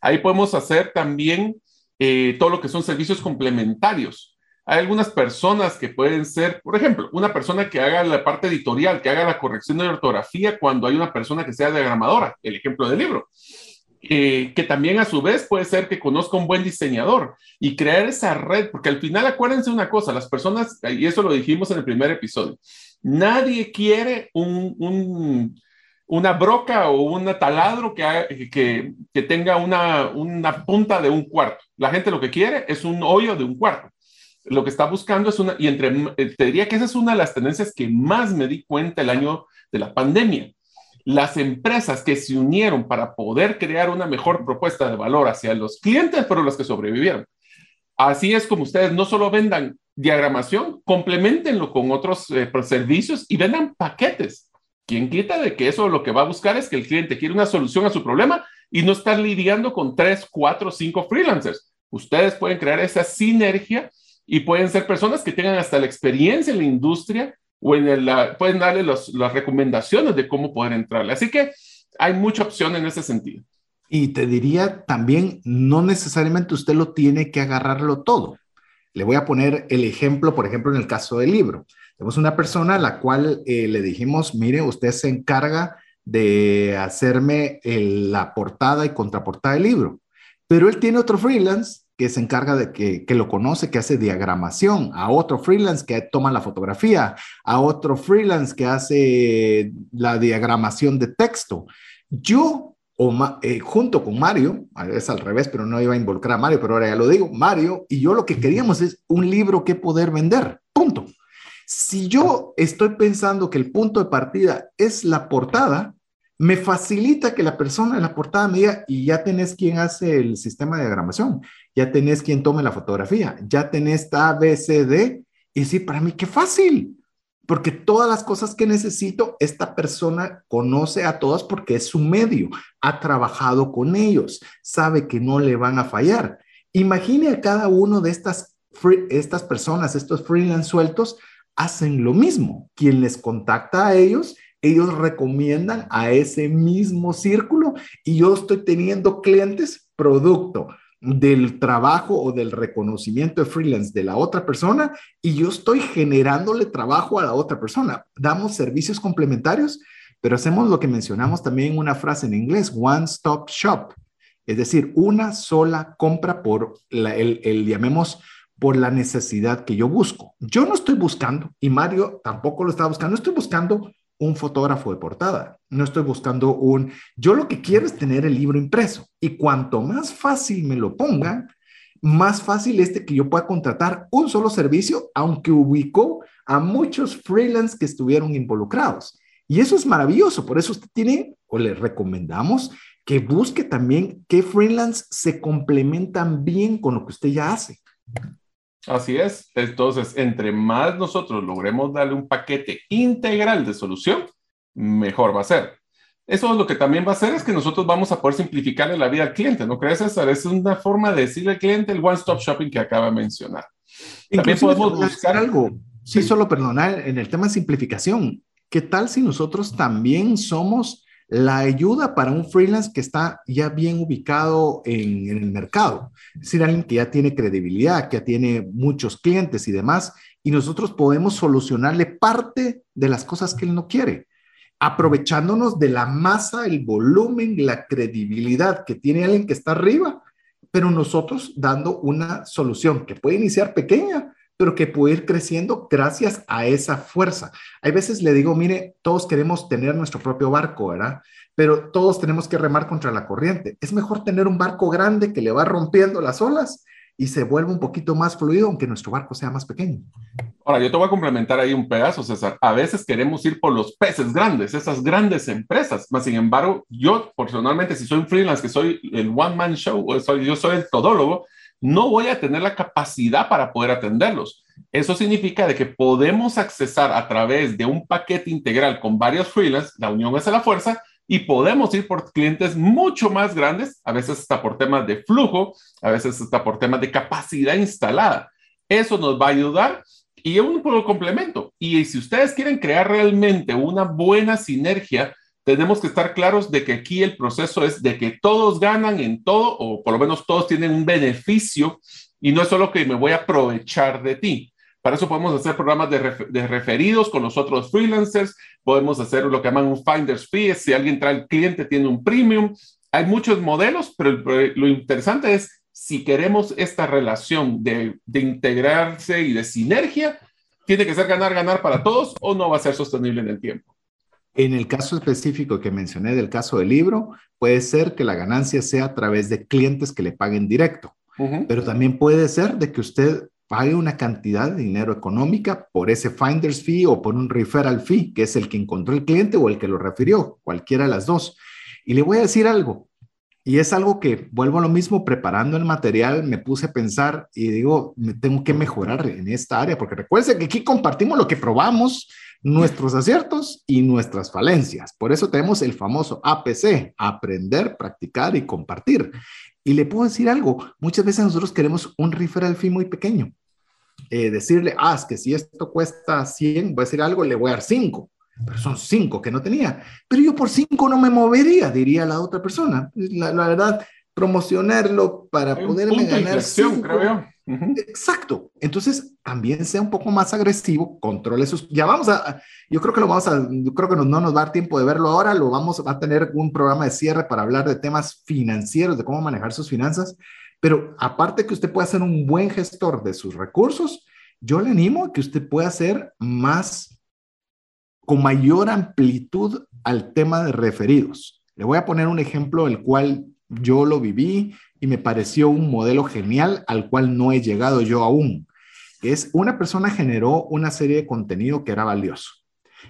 Ahí podemos hacer también eh, todo lo que son servicios complementarios. Hay algunas personas que pueden ser, por ejemplo, una persona que haga la parte editorial, que haga la corrección de ortografía cuando hay una persona que sea diagramadora, el ejemplo del libro. Eh, que también a su vez puede ser que conozca un buen diseñador y crear esa red, porque al final acuérdense una cosa, las personas, y eso lo dijimos en el primer episodio, nadie quiere un, una broca o un taladro que, que, que tenga una, una punta de un cuarto. La gente lo que quiere es un hoyo de un cuarto lo que está buscando es una, y entre, eh, te diría que esa es una de las tendencias que más me di cuenta el año de la pandemia las empresas que se unieron para poder crear una mejor propuesta de valor hacia los clientes fueron las que sobrevivieron. Así es como ustedes no solo vendan diagramación, complementenlo con otros eh, servicios y vendan paquetes. ¿Quién quita de que eso lo que va a buscar es que el cliente quiere una solución a su problema y no estar lidiando con tres, cuatro, cinco freelancers? Ustedes pueden crear esa sinergia y pueden ser personas que tengan hasta la experiencia en la industria o en pueden darle las recomendaciones de cómo poder entrarle. Así que hay mucha opción en ese sentido. Y te diría también, no necesariamente usted lo tiene que agarrarlo todo. Le voy a poner el ejemplo, por ejemplo, en el caso del libro. Tenemos una persona a la cual eh, le dijimos, mire, usted se encarga de hacerme la portada y contraportada del libro. Pero él tiene otro freelance que se encarga de que, que, lo conoce, que hace diagramación, a otro freelance que toma la fotografía, a otro freelance que hace la diagramación de texto. Yo, o, eh, junto con Mario, es al revés, pero no iba a involucrar a Mario, pero ahora ya lo digo, Mario y yo lo que queríamos es un libro que poder vender, punto. Si yo estoy pensando que el punto de partida es la portada, me facilita que la persona en la portada me diga, y ya tenés quien hace el sistema de diagramación, ya tenés quien tome la fotografía, ya tenés ABCD, y sí, para mí qué fácil, porque todas las cosas que necesito, esta persona conoce a todas porque es su medio, ha trabajado con ellos, sabe que no le van a fallar. Imagine a cada uno de estas, estas personas, estos freelance sueltos, hacen lo mismo. Quien les contacta a ellos ellos recomiendan a ese mismo círculo y yo estoy teniendo clientes producto del trabajo o del reconocimiento de freelance de la otra persona y yo estoy generándole trabajo a la otra persona. Damos servicios complementarios, pero hacemos lo que mencionamos también en una frase en inglés, one stop shop, es decir, una sola compra por el, el, llamemos, por la necesidad que yo busco. Yo no estoy buscando, y Mario tampoco lo está buscando, estoy buscando un fotógrafo de portada, no estoy buscando un, yo lo que quiero es tener el libro impreso y cuanto más fácil me lo pongan, más fácil es que yo pueda contratar un solo servicio, aunque ubicó a muchos freelance que estuvieron involucrados. Y eso es maravilloso, por eso usted tiene o le recomendamos que busque también qué freelance se complementan bien con lo que usted ya hace. Así es. Entonces, entre más nosotros logremos darle un paquete integral de solución, mejor va a ser. Eso es lo que también va a hacer es que nosotros vamos a poder simplificarle la vida al cliente, ¿no crees, César? Es una forma de decirle al cliente el one-stop shopping que acaba de mencionar. También podemos buscar algo. Sí, solo perdonar en el tema de simplificación. ¿Qué tal si nosotros también somos la ayuda para un freelance que está ya bien ubicado en, el mercado. Es decir, alguien que ya tiene credibilidad, que ya tiene muchos clientes y demás, y nosotros podemos solucionarle parte de las cosas que él no quiere, aprovechándonos de la masa, el volumen, la credibilidad que tiene alguien que está arriba, pero nosotros dando una solución que puede iniciar pequeña, pero que puede ir creciendo gracias a esa fuerza. Hay veces le digo, mire, todos queremos tener nuestro propio barco, ¿verdad? Pero todos tenemos que remar contra la corriente. Es mejor tener un barco grande que le va rompiendo las olas y se vuelve un poquito más fluido, aunque nuestro barco sea más pequeño. Ahora, yo te voy a complementar ahí un pedazo, César. A veces queremos ir por los peces grandes, esas grandes empresas. Más sin embargo, yo personalmente, si soy un freelance, que soy el one-man show, soy, yo soy el todólogo, no voy a tener la capacidad para poder atenderlos. Eso significa de que podemos accesar a través de un paquete integral con varios freelance, la unión es a la fuerza, y podemos ir por clientes mucho más grandes, a veces está por temas de flujo, a veces está por temas de capacidad instalada. Eso nos va a ayudar y un complemento. Y si ustedes quieren crear realmente una buena sinergia, tenemos que estar claros de que aquí el proceso es de que todos ganan en todo, o por lo menos todos tienen un beneficio, y no es solo que me voy a aprovechar de ti. Para eso podemos hacer programas de, referidos con los otros freelancers, podemos hacer lo que llaman un finder's fee, si alguien trae el cliente tiene un premium. Hay muchos modelos, pero lo interesante es si queremos esta relación de, de integrarse y de sinergia, tiene que ser ganar, ganar para todos o no va a ser sostenible en el tiempo. En el caso específico que mencioné del caso del libro, puede ser que la ganancia sea a través de clientes que le paguen directo, pero también puede ser de que usted pague una cantidad de dinero económica por ese finder's fee o por un referral fee, que es el que encontró el cliente o el que lo refirió, cualquiera de las dos. Y le voy a decir algo, y es algo que vuelvo a lo mismo, preparando el material, me puse a pensar y digo, me tengo que mejorar en esta área, porque recuerden que aquí compartimos lo que probamos, nuestros aciertos y nuestras falencias. Por eso tenemos el famoso APC, aprender, practicar y compartir. Y le puedo decir algo, muchas veces nosotros queremos un referral fee muy pequeño. Eh, decirle, ah, es que si esto cuesta 100, voy a decir algo, le voy a dar 5, pero son 5 que no tenía. Pero yo por 5 no me movería, diría la otra persona. La, la verdad, promocionarlo para poderme ganar. Cinco, creo yo. Exacto. Entonces, también sea un poco más agresivo, controle sus. Ya vamos a. Yo creo que lo vamos a. Yo creo que no, no nos va a dar tiempo de verlo ahora. Lo vamos a tener un programa de cierre para hablar de temas financieros, de cómo manejar sus finanzas. Pero aparte que usted pueda ser un buen gestor de sus recursos, yo le animo a que usted pueda ser más, con mayor amplitud al tema de referidos. Le voy a poner un ejemplo, el cual yo lo viví y me pareció un modelo genial al cual no he llegado yo aún. Es una persona generó una serie de contenido que era valioso.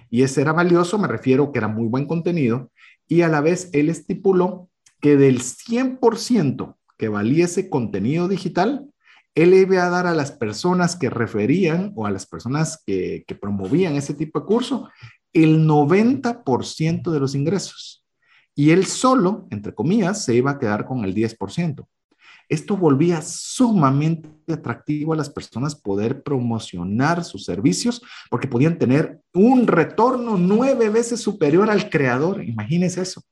Y ese era valioso, me refiero que era muy buen contenido, y a la vez él estipuló que del 100% que valía ese contenido digital, él iba a dar a las personas que referían o a las personas que, promovían ese tipo de curso el 90% de los ingresos. Y él solo, entre comillas, se iba a quedar con el 10%. Esto volvía sumamente atractivo a las personas poder promocionar sus servicios porque podían tener un retorno nueve veces superior al creador. Imagínense eso.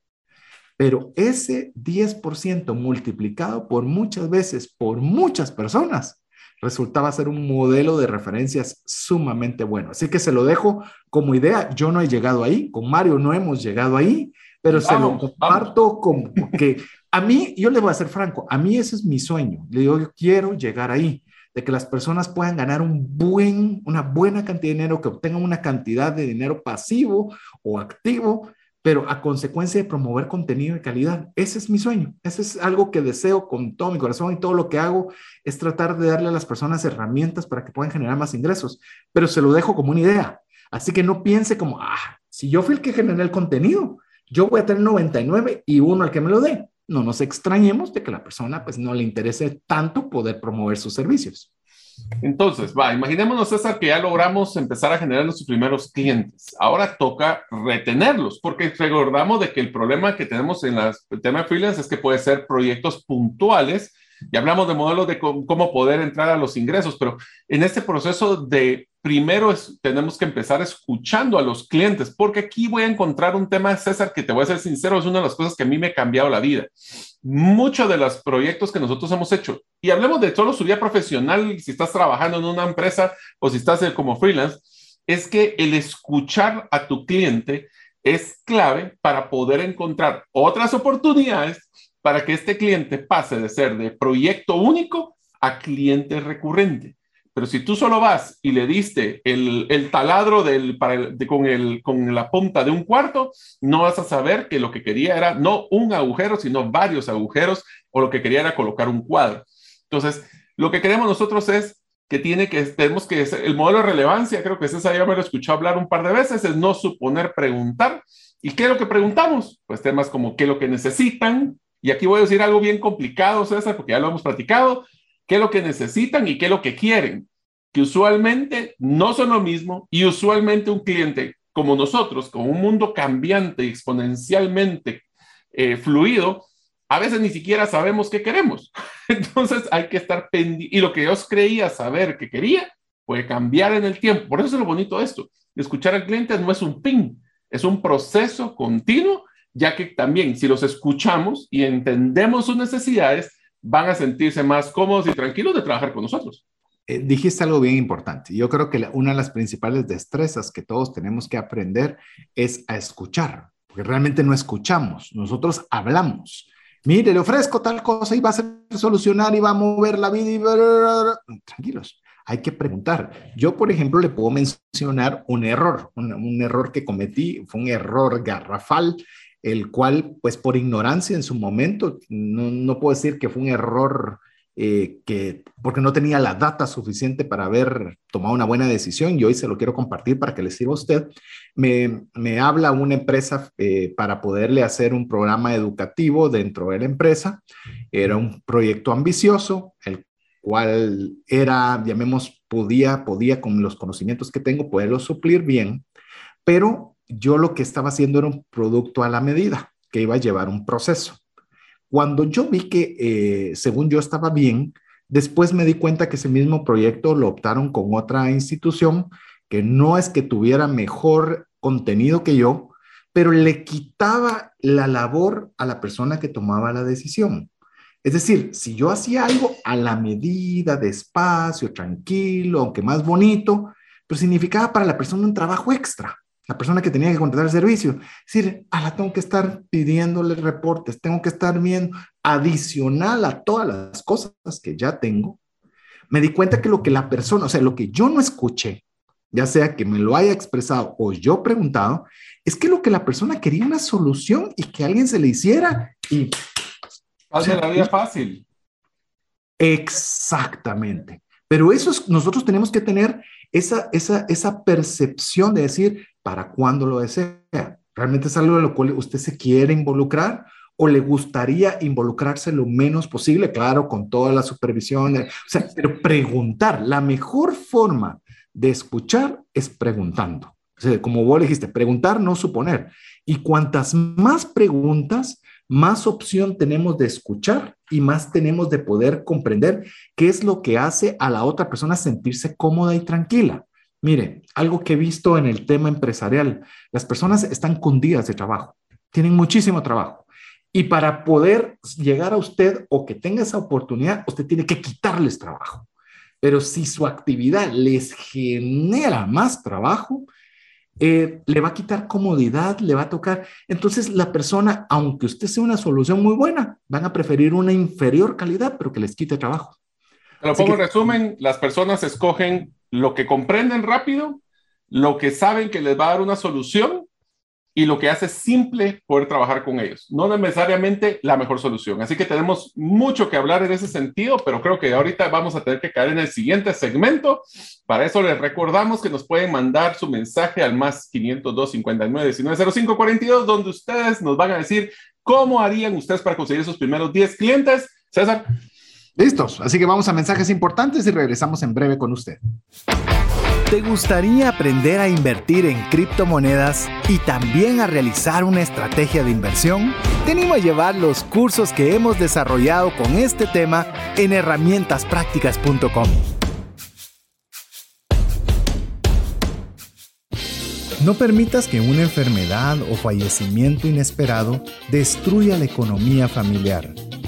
Pero ese 10% multiplicado por muchas veces por muchas personas resultaba ser un modelo de referencias sumamente bueno. Así que se lo dejo como idea. Yo no he llegado ahí, con Mario no hemos llegado ahí, pero se lo comparto como que a mí, yo le voy a ser franco, a mí ese es mi sueño. Le digo, yo quiero llegar ahí, de que las personas puedan ganar un buen, una buena cantidad de dinero, que obtengan una cantidad de dinero pasivo o activo pero a consecuencia de promover contenido de calidad. Ese es mi sueño, ese es algo que deseo con todo mi corazón y todo lo que hago es tratar de darle a las personas herramientas para que puedan generar más ingresos, pero se lo dejo como una idea. Así que no piense como, ah, si yo fui el que generé el contenido, yo voy a tener 99 y uno al que me lo dé. No nos extrañemos de que la persona pues no le interese tanto poder promover sus servicios. Entonces, va, imaginémonos, César, que ya logramos empezar a generar nuestros primeros clientes. Ahora toca retenerlos, porque recordamos de que el problema que tenemos en el tema de freelance es que puede ser proyectos puntuales y hablamos de modelos de cómo poder entrar a los ingresos, pero en este proceso de primero tenemos que empezar escuchando a los clientes, porque aquí voy a encontrar un tema, César, que te voy a ser sincero, es una de las cosas que a mí me ha cambiado la vida. Muchos de los proyectos que nosotros hemos hecho, y hablemos de solo su vida profesional, si estás trabajando en una empresa o si estás como freelance, es que el escuchar a tu cliente es clave para poder encontrar otras oportunidades para que este cliente pase de ser de proyecto único a cliente recurrente. Pero si tú solo vas y le diste el, taladro del, para con, el, con la punta de un cuarto, no vas a saber que lo que quería era no un agujero, sino varios agujeros, o lo que quería era colocar un cuadro. Entonces, lo que queremos nosotros es que tiene que, tenemos que, el modelo de relevancia, creo que César ya me lo escuchó hablar un par de veces, es no suponer preguntar. ¿Y qué es lo que preguntamos? Pues temas como qué es lo que necesitan, y aquí voy a decir algo bien complicado, César, porque ya lo hemos platicado, qué es lo que necesitan y qué es lo que quieren, que usualmente no son lo mismo y usualmente un cliente como nosotros, con un mundo cambiante y exponencialmente eh, fluido, a veces ni siquiera sabemos qué queremos. [LAUGHS] Entonces hay que estar pendiente. Y lo que yo creía saber que quería puede cambiar en el tiempo. Por eso es lo bonito de esto. Escuchar al cliente no es un pin, es un proceso continuo, ya que también si los escuchamos y entendemos sus necesidades, van a sentirse más cómodos y tranquilos de trabajar con nosotros. Eh, dijiste algo bien importante. Yo creo que una de las principales destrezas que todos tenemos que aprender es a escuchar, porque realmente no escuchamos, nosotros hablamos. Mire, le ofrezco tal cosa y va a ser solucionar y va a mover la vida y... Tranquilos, hay que preguntar. Yo, por ejemplo, le puedo mencionar un error, un, un error que cometí, fue un error garrafal el cual, pues por ignorancia en su momento, no, puedo decir que fue un error eh, que, porque no tenía la data suficiente para haber tomado una buena decisión y hoy se lo quiero compartir para que le sirva a usted. Me, habla una empresa eh, para poderle hacer un programa educativo dentro de la empresa. Era un proyecto ambicioso, el cual era, llamemos, podía, podía con los conocimientos que tengo, poderlo suplir bien, pero yo lo que estaba haciendo era un producto a la medida, que iba a llevar un proceso. Cuando yo vi que, eh, según yo estaba bien, después me di cuenta que ese mismo proyecto lo optaron con otra institución que no es que tuviera mejor contenido que yo, pero le quitaba la labor a la persona que tomaba la decisión. Es decir, si yo hacía algo a la medida, despacio, tranquilo, aunque más bonito, pues significaba para la persona un trabajo extra la persona que tenía que contratar el servicio. Es decir, la tengo que estar pidiéndole reportes, tengo que estar viendo adicional a todas las cosas que ya tengo. Me di cuenta que lo que la persona, o sea, lo que yo no escuché, ya sea que me lo haya expresado o yo preguntado, es que lo que la persona quería una solución y que alguien se le hiciera y... Hace la vida fácil. Exactamente. Pero eso es, nosotros tenemos que tener esa, esa, esa percepción de decir, ¿para cuándo lo desea? ¿Realmente es algo de lo cual usted se quiere involucrar o le gustaría involucrarse lo menos posible? Claro, con toda la supervisión. O sea, pero preguntar, la mejor forma de escuchar es preguntando. O sea, como vos dijiste, preguntar, no suponer. Y cuantas más preguntas, más opción tenemos de escuchar y más tenemos de poder comprender qué es lo que hace a la otra persona sentirse cómoda y tranquila. Mire, algo que he visto en el tema empresarial, las personas están cundidas de trabajo, tienen muchísimo trabajo. Y para poder llegar a usted o que tenga esa oportunidad, usted tiene que quitarles trabajo. Pero si su actividad les genera más trabajo, eh, le va a quitar comodidad, le va a tocar. Entonces la persona, aunque usted sea una solución muy buena, van a preferir una inferior calidad, pero que les quite trabajo. Pero como resumen, las personas escogen lo que comprenden rápido, lo que saben que les va a dar una solución y lo que hace simple poder trabajar con ellos. No necesariamente la mejor solución. Así que tenemos mucho que hablar en ese sentido, pero creo que ahorita vamos a tener que caer en el siguiente segmento. Para eso les recordamos que nos pueden mandar su mensaje al más 502 59 19 05 42, donde ustedes nos van a decir cómo harían ustedes para conseguir esos primeros 10 clientes. César. Listos, así que vamos a mensajes importantes y regresamos en breve con usted. ¿Te gustaría aprender a invertir en criptomonedas y también a realizar una estrategia de inversión? Te animo a llevar los cursos que hemos desarrollado con este tema en herramientasprácticas.com. No permitas que una enfermedad o fallecimiento inesperado destruya la economía familiar.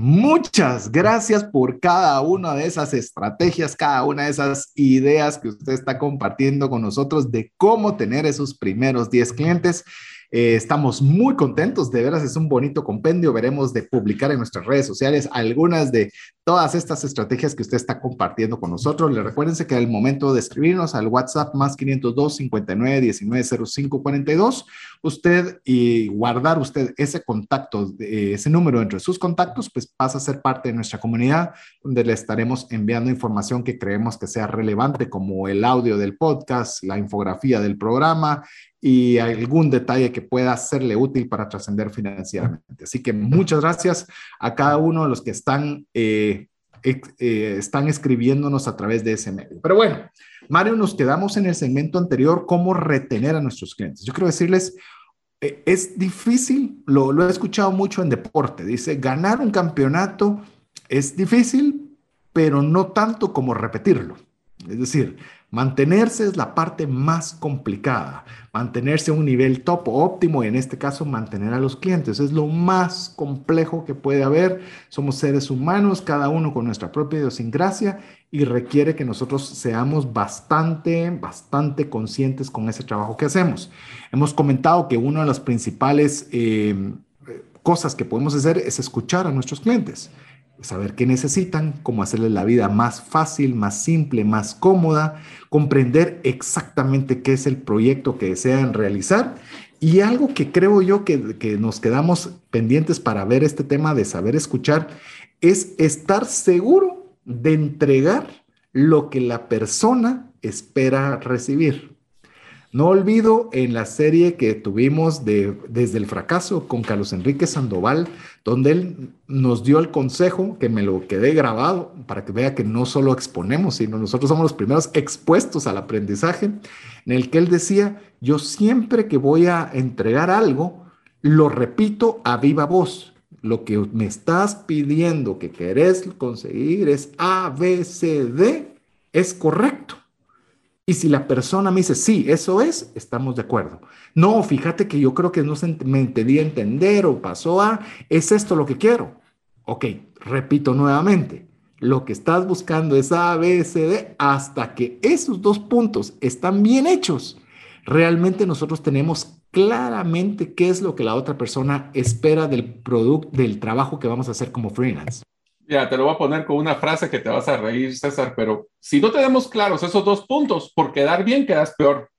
Muchas gracias por cada una de esas estrategias, cada una de esas ideas que usted está compartiendo con nosotros de cómo tener esos primeros 10 clientes. Eh, estamos muy contentos, de veras es un bonito compendio. Veremos de publicar en nuestras redes sociales algunas de todas estas estrategias que usted está compartiendo con nosotros. Le recuérdense que el momento de escribirnos al WhatsApp más 502 59 19 05 42, usted y guardar usted ese contacto, ese número entre sus contactos, pues pasa a ser parte de nuestra comunidad, donde le estaremos enviando información que creemos que sea relevante, como el audio del podcast, la infografía del programa, y algún detalle que pueda serle útil para trascender financieramente. Así que muchas gracias a cada uno de los que están, eh, eh, están escribiéndonos a través de ese medio. Pero bueno, Mario, nos quedamos en el segmento anterior, cómo retener a nuestros clientes. Yo quiero decirles, eh, es difícil, lo, lo he escuchado mucho en deporte, dice, ganar un campeonato es difícil, pero no tanto como repetirlo. Es decir, Mantenerse es la parte más complicada. Mantenerse a un nivel top óptimo y en este caso mantener a los clientes es lo más complejo que puede haber. Somos seres humanos, cada uno con nuestra propia idiosincrasia y requiere que nosotros seamos bastante, bastante conscientes con ese trabajo que hacemos. Hemos comentado que una de las principales eh, cosas que podemos hacer es escuchar a nuestros clientes saber qué necesitan, cómo hacerles la vida más fácil, más simple, más cómoda, comprender exactamente qué es el proyecto que desean realizar. Y algo que creo yo que, que nos quedamos pendientes para ver este tema de saber escuchar es estar seguro de entregar lo que la persona espera recibir. No olvido en la serie que tuvimos de, desde el fracaso con Carlos Enrique Sandoval, donde él nos dio el consejo, que me lo quedé grabado, para que vea que no solo exponemos, sino nosotros somos los primeros expuestos al aprendizaje, en el que él decía, yo siempre que voy a entregar algo, lo repito a viva voz. Lo que me estás pidiendo que querés conseguir es A, B, C, D, es correcto. Y si la persona me dice, sí, eso es, estamos de acuerdo. No, fíjate que yo creo que no se me entendí entender o pasó a, es esto lo que quiero. Ok, repito nuevamente, lo que estás buscando es A, B, C, D, hasta que esos dos puntos están bien hechos. Realmente nosotros tenemos claramente qué es lo que la otra persona espera del producto, del trabajo que vamos a hacer como freelance. Ya, te lo voy a poner con una frase que te vas a reír, César, pero si no tenemos claros esos dos puntos, por quedar bien quedas peor.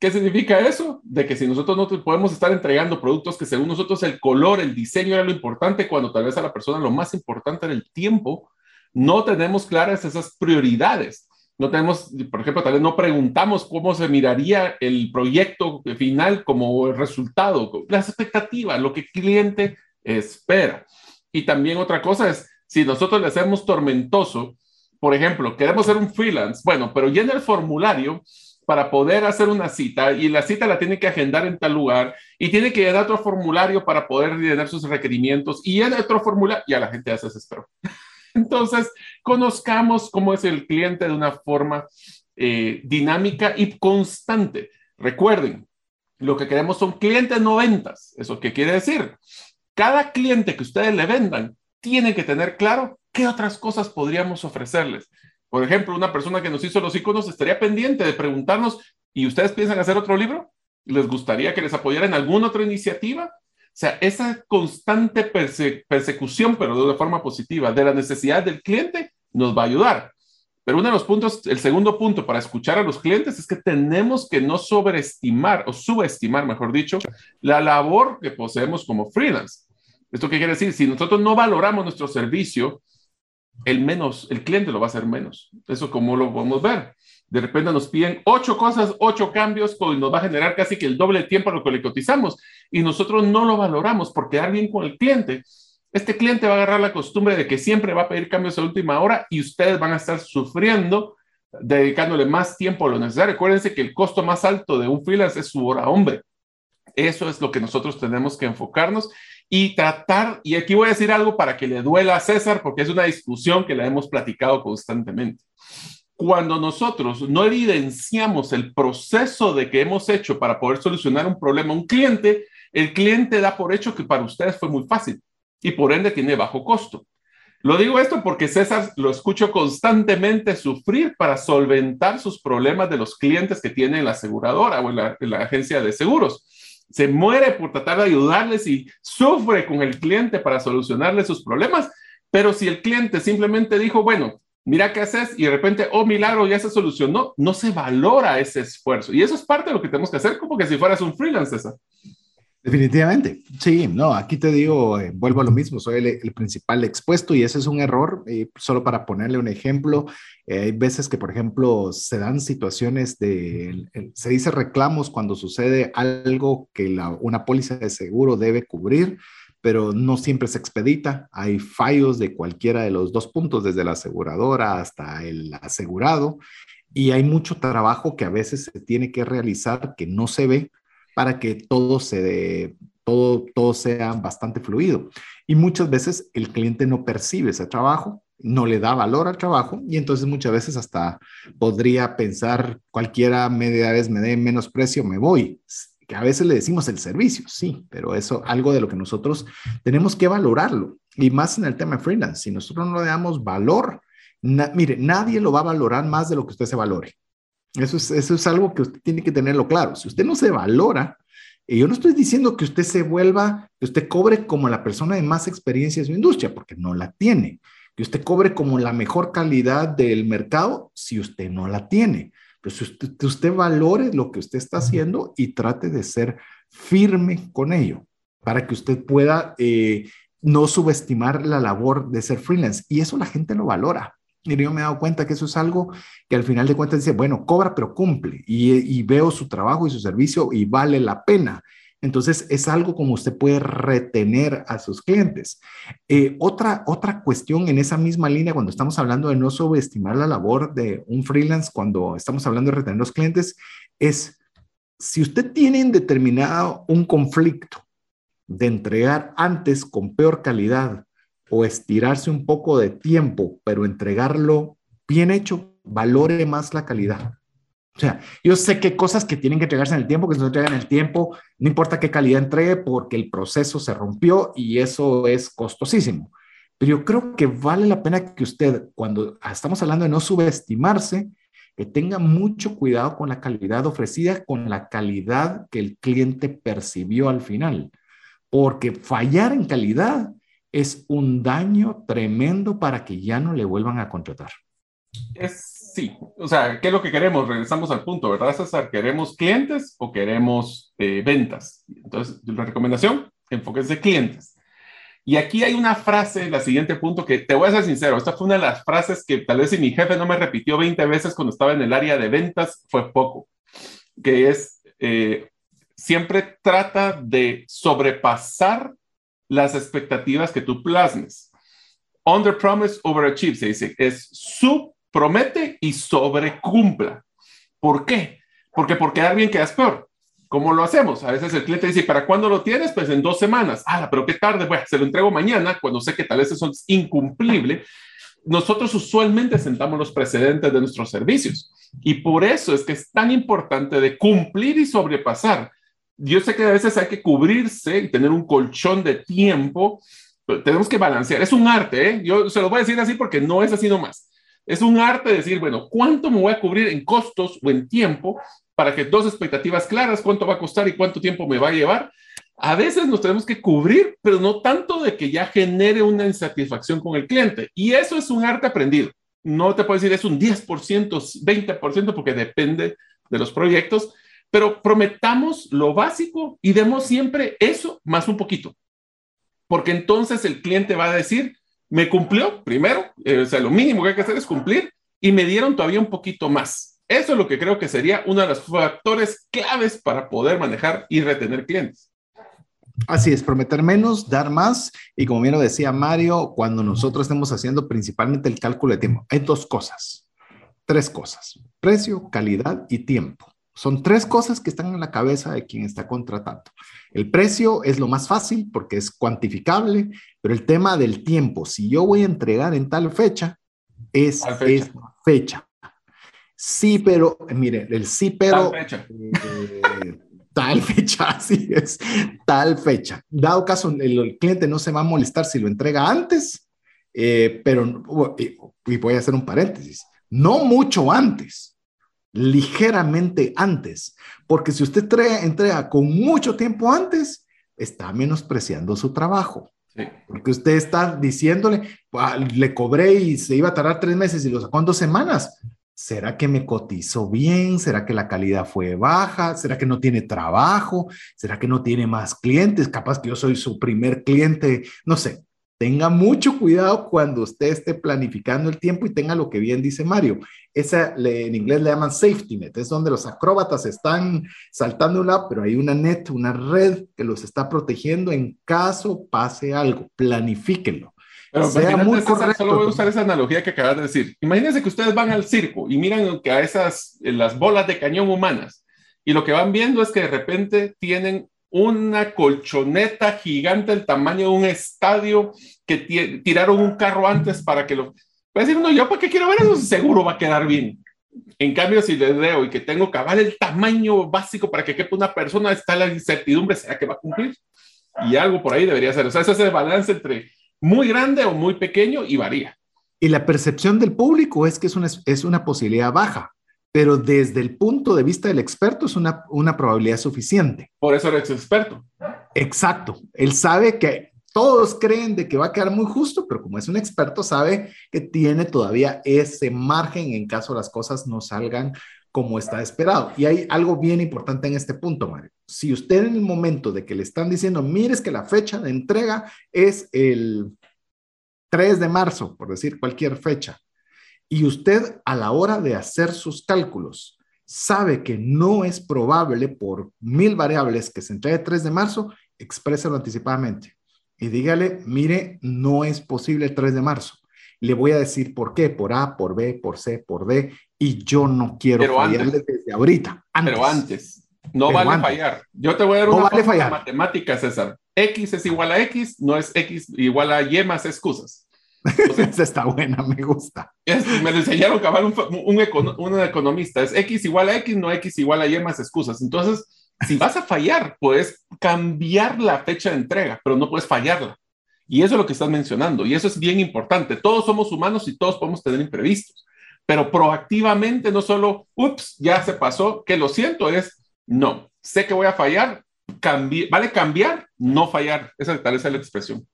¿Qué significa eso? De que si nosotros no podemos estar entregando productos que según nosotros el color, el diseño era lo importante, cuando tal vez a la persona lo más importante era el tiempo, no tenemos claras esas prioridades. No tenemos, por ejemplo, tal vez no preguntamos cómo se miraría el proyecto final como resultado, las expectativas, lo que el cliente espera. Y también otra cosa es, si nosotros le hacemos tormentoso, por ejemplo, queremos ser un freelance, bueno, pero llena el formulario para poder hacer una cita y la cita la tiene que agendar en tal lugar y tiene que llenar otro formulario para poder llenar sus requerimientos y llena otro formulario y a la gente ya se desesperó. [LAUGHS] Entonces, conozcamos cómo es el cliente de una forma eh, dinámica y constante. Recuerden, lo que queremos son clientes no ventas. ¿Eso qué quiere decir? Cada cliente que ustedes le vendan tiene que tener claro qué otras cosas podríamos ofrecerles. Por ejemplo, una persona que nos hizo los iconos estaría pendiente de preguntarnos, ¿y ustedes piensan hacer otro libro? ¿Les gustaría que les apoyara en alguna otra iniciativa? O sea, esa constante persecución, pero de una forma positiva, de la necesidad del cliente, nos va a ayudar. Pero uno de los puntos, el segundo punto para escuchar a los clientes es que tenemos que no sobreestimar o subestimar, mejor dicho, la labor que poseemos como freelance. ¿Esto qué quiere decir? Si nosotros no valoramos nuestro servicio, el menos, el cliente lo va a hacer menos. Eso como lo podemos ver. De repente nos piden ocho cosas, ocho cambios, y nos va a generar casi que el doble de tiempo a lo que le cotizamos. Y nosotros no lo valoramos por quedar bien con el cliente. Este cliente va a agarrar la costumbre de que siempre va a pedir cambios a última hora y ustedes van a estar sufriendo dedicándole más tiempo a lo necesario. Acuérdense que el costo más alto de un freelance es su hora hombre. Eso es lo que nosotros tenemos que enfocarnos y tratar, y aquí voy a decir algo para que le duela a César, porque es una discusión que la hemos platicado constantemente. cuando nosotros no evidenciamos el proceso de que hemos hecho para poder solucionar un problema a un cliente, el cliente da por hecho que para ustedes fue muy fácil y por ende tiene bajo costo. Lo digo esto porque César lo escucho constantemente sufrir para solventar sus problemas de los clientes que tiene en la aseguradora o la, agencia de seguros. Se muere por tratar de ayudarles y sufre con el cliente para solucionarle sus problemas. Pero si el cliente simplemente dijo, bueno, mira qué haces y de repente, oh, milagro, ya se solucionó, no se valora ese esfuerzo. Y eso es parte de lo que tenemos que hacer, como que si fueras un freelance, César. Definitivamente, sí, no, aquí te digo, eh, vuelvo a lo mismo, soy el, principal expuesto y ese es un error, eh, solo para ponerle un ejemplo, eh, hay veces que, por ejemplo, se dan situaciones de, se dice reclamos cuando sucede algo que una póliza de seguro debe cubrir, pero no siempre se expedita, hay fallos de cualquiera de los dos puntos, desde la aseguradora hasta el asegurado, y hay mucho trabajo que a veces se tiene que realizar que no se ve para que todo se todo, todo sea bastante fluido. Y muchas veces el cliente no percibe ese trabajo, no le da valor al trabajo y entonces muchas veces hasta podría pensar cualquiera media vez me dé menos precio, me voy. Que a veces le decimos el servicio, sí, pero eso algo de lo que nosotros tenemos que valorarlo. Y más en el tema freelance, si nosotros no le damos valor, mire, nadie lo va a valorar más de lo que usted se valore. Eso es, eso es algo que usted tiene que tenerlo claro. Si usted no se valora, y yo no estoy diciendo que usted se vuelva, que usted cobre como la persona de más experiencia en su industria, porque no la tiene. Que usted cobre como la mejor calidad del mercado si usted no la tiene. Pero si usted, usted valore lo que usted está haciendo y trate de ser firme con ello, para que usted pueda eh, no subestimar la labor de ser freelance. Y eso la gente lo valora. Y yo me he dado cuenta que eso es algo que al final de cuentas dice, bueno, cobra pero cumple y, veo su trabajo y su servicio y vale la pena. Entonces es algo como usted puede retener a sus clientes. Eh, otra, otra cuestión en esa misma línea, cuando estamos hablando de no subestimar la labor de un freelance, cuando estamos hablando de retener los clientes, es si usted tiene determinado un conflicto de entregar antes con peor calidad o estirarse un poco de tiempo, pero entregarlo bien hecho, valore más la calidad. O sea, yo sé que cosas que tienen que entregarse en el tiempo, que se entregan en el tiempo, no importa qué calidad entregue, porque el proceso se rompió y eso es costosísimo. Pero yo creo que vale la pena que usted, cuando estamos hablando de no subestimarse, que tenga mucho cuidado con la calidad ofrecida, con la calidad que el cliente percibió al final. Porque fallar en calidad es un daño tremendo para que ya no le vuelvan a contratar. Es, sí, o sea, ¿qué es lo que queremos? Regresamos al punto, ¿verdad, César? ¿Queremos clientes o queremos eh, ventas? Entonces, la recomendación, enfoques de clientes. Y aquí hay una frase, en el siguiente punto, que te voy a ser sincero, esta fue una de las frases que tal vez si mi jefe no me repitió 20 veces cuando estaba en el área de ventas, fue poco, que es, eh, siempre trata de sobrepasar las expectativas que tú plasmes. Under promise, overachieve, se dice, es su promete y sobrecumpla. ¿Por qué? Porque por quedar bien quedas peor. ¿Cómo lo hacemos? A veces el cliente dice, ¿para cuándo lo tienes? Pues en dos semanas. Ah, pero qué tarde. Bueno, se lo entrego mañana cuando sé que tal vez eso es incumplible. Nosotros usualmente sentamos los precedentes de nuestros servicios y por eso es que es tan importante de cumplir y sobrepasar yo sé que a veces hay que cubrirse y tener un colchón de tiempo, pero tenemos que balancear. Es un arte, ¿eh? Yo se lo voy a decir así porque no es así nomás. Es un arte decir, bueno, ¿cuánto me voy a cubrir en costos o en tiempo para que dos expectativas claras, cuánto va a costar y cuánto tiempo me va a llevar? A veces nos tenemos que cubrir, pero no tanto de que ya genere una insatisfacción con el cliente. Y eso es un arte aprendido. No te puedo decir es un 10%, 20%, porque depende de los proyectos, pero prometamos lo básico y demos siempre eso más un poquito. Porque entonces el cliente va a decir, me cumplió primero, eh, o sea, lo mínimo que hay que hacer es cumplir y me dieron todavía un poquito más. Eso es lo que creo que sería uno de los factores claves para poder manejar y retener clientes. Así es, prometer menos, dar más. Y como bien lo decía Mario, cuando nosotros estemos haciendo principalmente el cálculo de tiempo, hay dos cosas, tres cosas, precio, calidad y tiempo. Son tres cosas que están en la cabeza de quien está contratando. El precio es lo más fácil porque es cuantificable, pero el tema del tiempo, si yo voy a entregar en tal fecha, es fecha. fecha. Sí, pero, mire, el sí, pero... Tal fecha. Eh, tal fecha, [LAUGHS] así es, tal fecha. Dado caso, el, cliente no se va a molestar si lo entrega antes, eh, pero, y voy a hacer un paréntesis, no mucho antes, ligeramente antes, porque si usted entrega con mucho tiempo antes, está menospreciando su trabajo. Porque usted está diciéndole, le cobré y se iba a tardar tres meses y lo sacó en dos semanas. ¿Será que me cotizó bien? ¿Será que la calidad fue baja? ¿Será que no tiene trabajo? ¿Será que no tiene más clientes? Capaz que yo soy su primer cliente. No sé, Tenga mucho cuidado cuando usted esté planificando el tiempo y tenga lo que bien dice Mario. Esa en inglés le llaman safety net, es donde los acróbatas están saltando un lado, pero hay una net, una red que los está protegiendo en caso pase algo. Planifíquenlo. Pero sea muy correcto. Solo voy a usar esa analogía que acabas de decir. Imagínense que ustedes van al circo y miran a esas, las bolas de cañón humanas y lo que van viendo es que de repente tienen una colchoneta gigante del tamaño de un estadio que tiraron un carro antes para que lo... Va a decir, no, yo para qué quiero ver eso, seguro va a quedar bien. En cambio, si le veo y que tengo acabar el tamaño básico para que quepa una persona, está la incertidumbre, ¿será que va a cumplir? Y algo por ahí debería ser. O sea, ese es el balance entre muy grande o muy pequeño y varía. Y la percepción del público es que es una, es una posibilidad baja pero desde el punto de vista del experto es una, una probabilidad suficiente. Por eso eres experto. Exacto. Él sabe que todos creen de que va a quedar muy justo, pero como es un experto, sabe que tiene todavía ese margen en caso las cosas no salgan como está esperado. Y hay algo bien importante en este punto, Mario. Si usted en el momento de que le están diciendo, mires que la fecha de entrega es el 3 de marzo, por decir cualquier fecha, y usted a la hora de hacer sus cálculos sabe que no es probable por mil variables que se entregue 3 de marzo, expréselo anticipadamente y dígale, mire, no es posible el 3 de marzo. Le voy a decir por qué, por A, por B, por C, por D, y yo no quiero fallarle desde ahorita. Pero antes, no vale fallar. Yo te voy a dar una vale matemática, César. X es igual a X, no es X igual a Y más excusas. [LAUGHS] Esa está buena, me gusta. me lo enseñaron cabal un, un, economista. Es X igual a X, no X igual a Y más excusas. Entonces, si vas a fallar, puedes cambiar la fecha de entrega, pero no puedes fallarla. Y eso es lo que estás mencionando. Y eso es bien importante. Todos somos humanos y todos podemos tener imprevistos. Pero proactivamente, no solo, ups, ya se pasó, que lo siento, es, no, sé que voy a fallar, vale cambiar, no fallar. Esa tal es la expresión.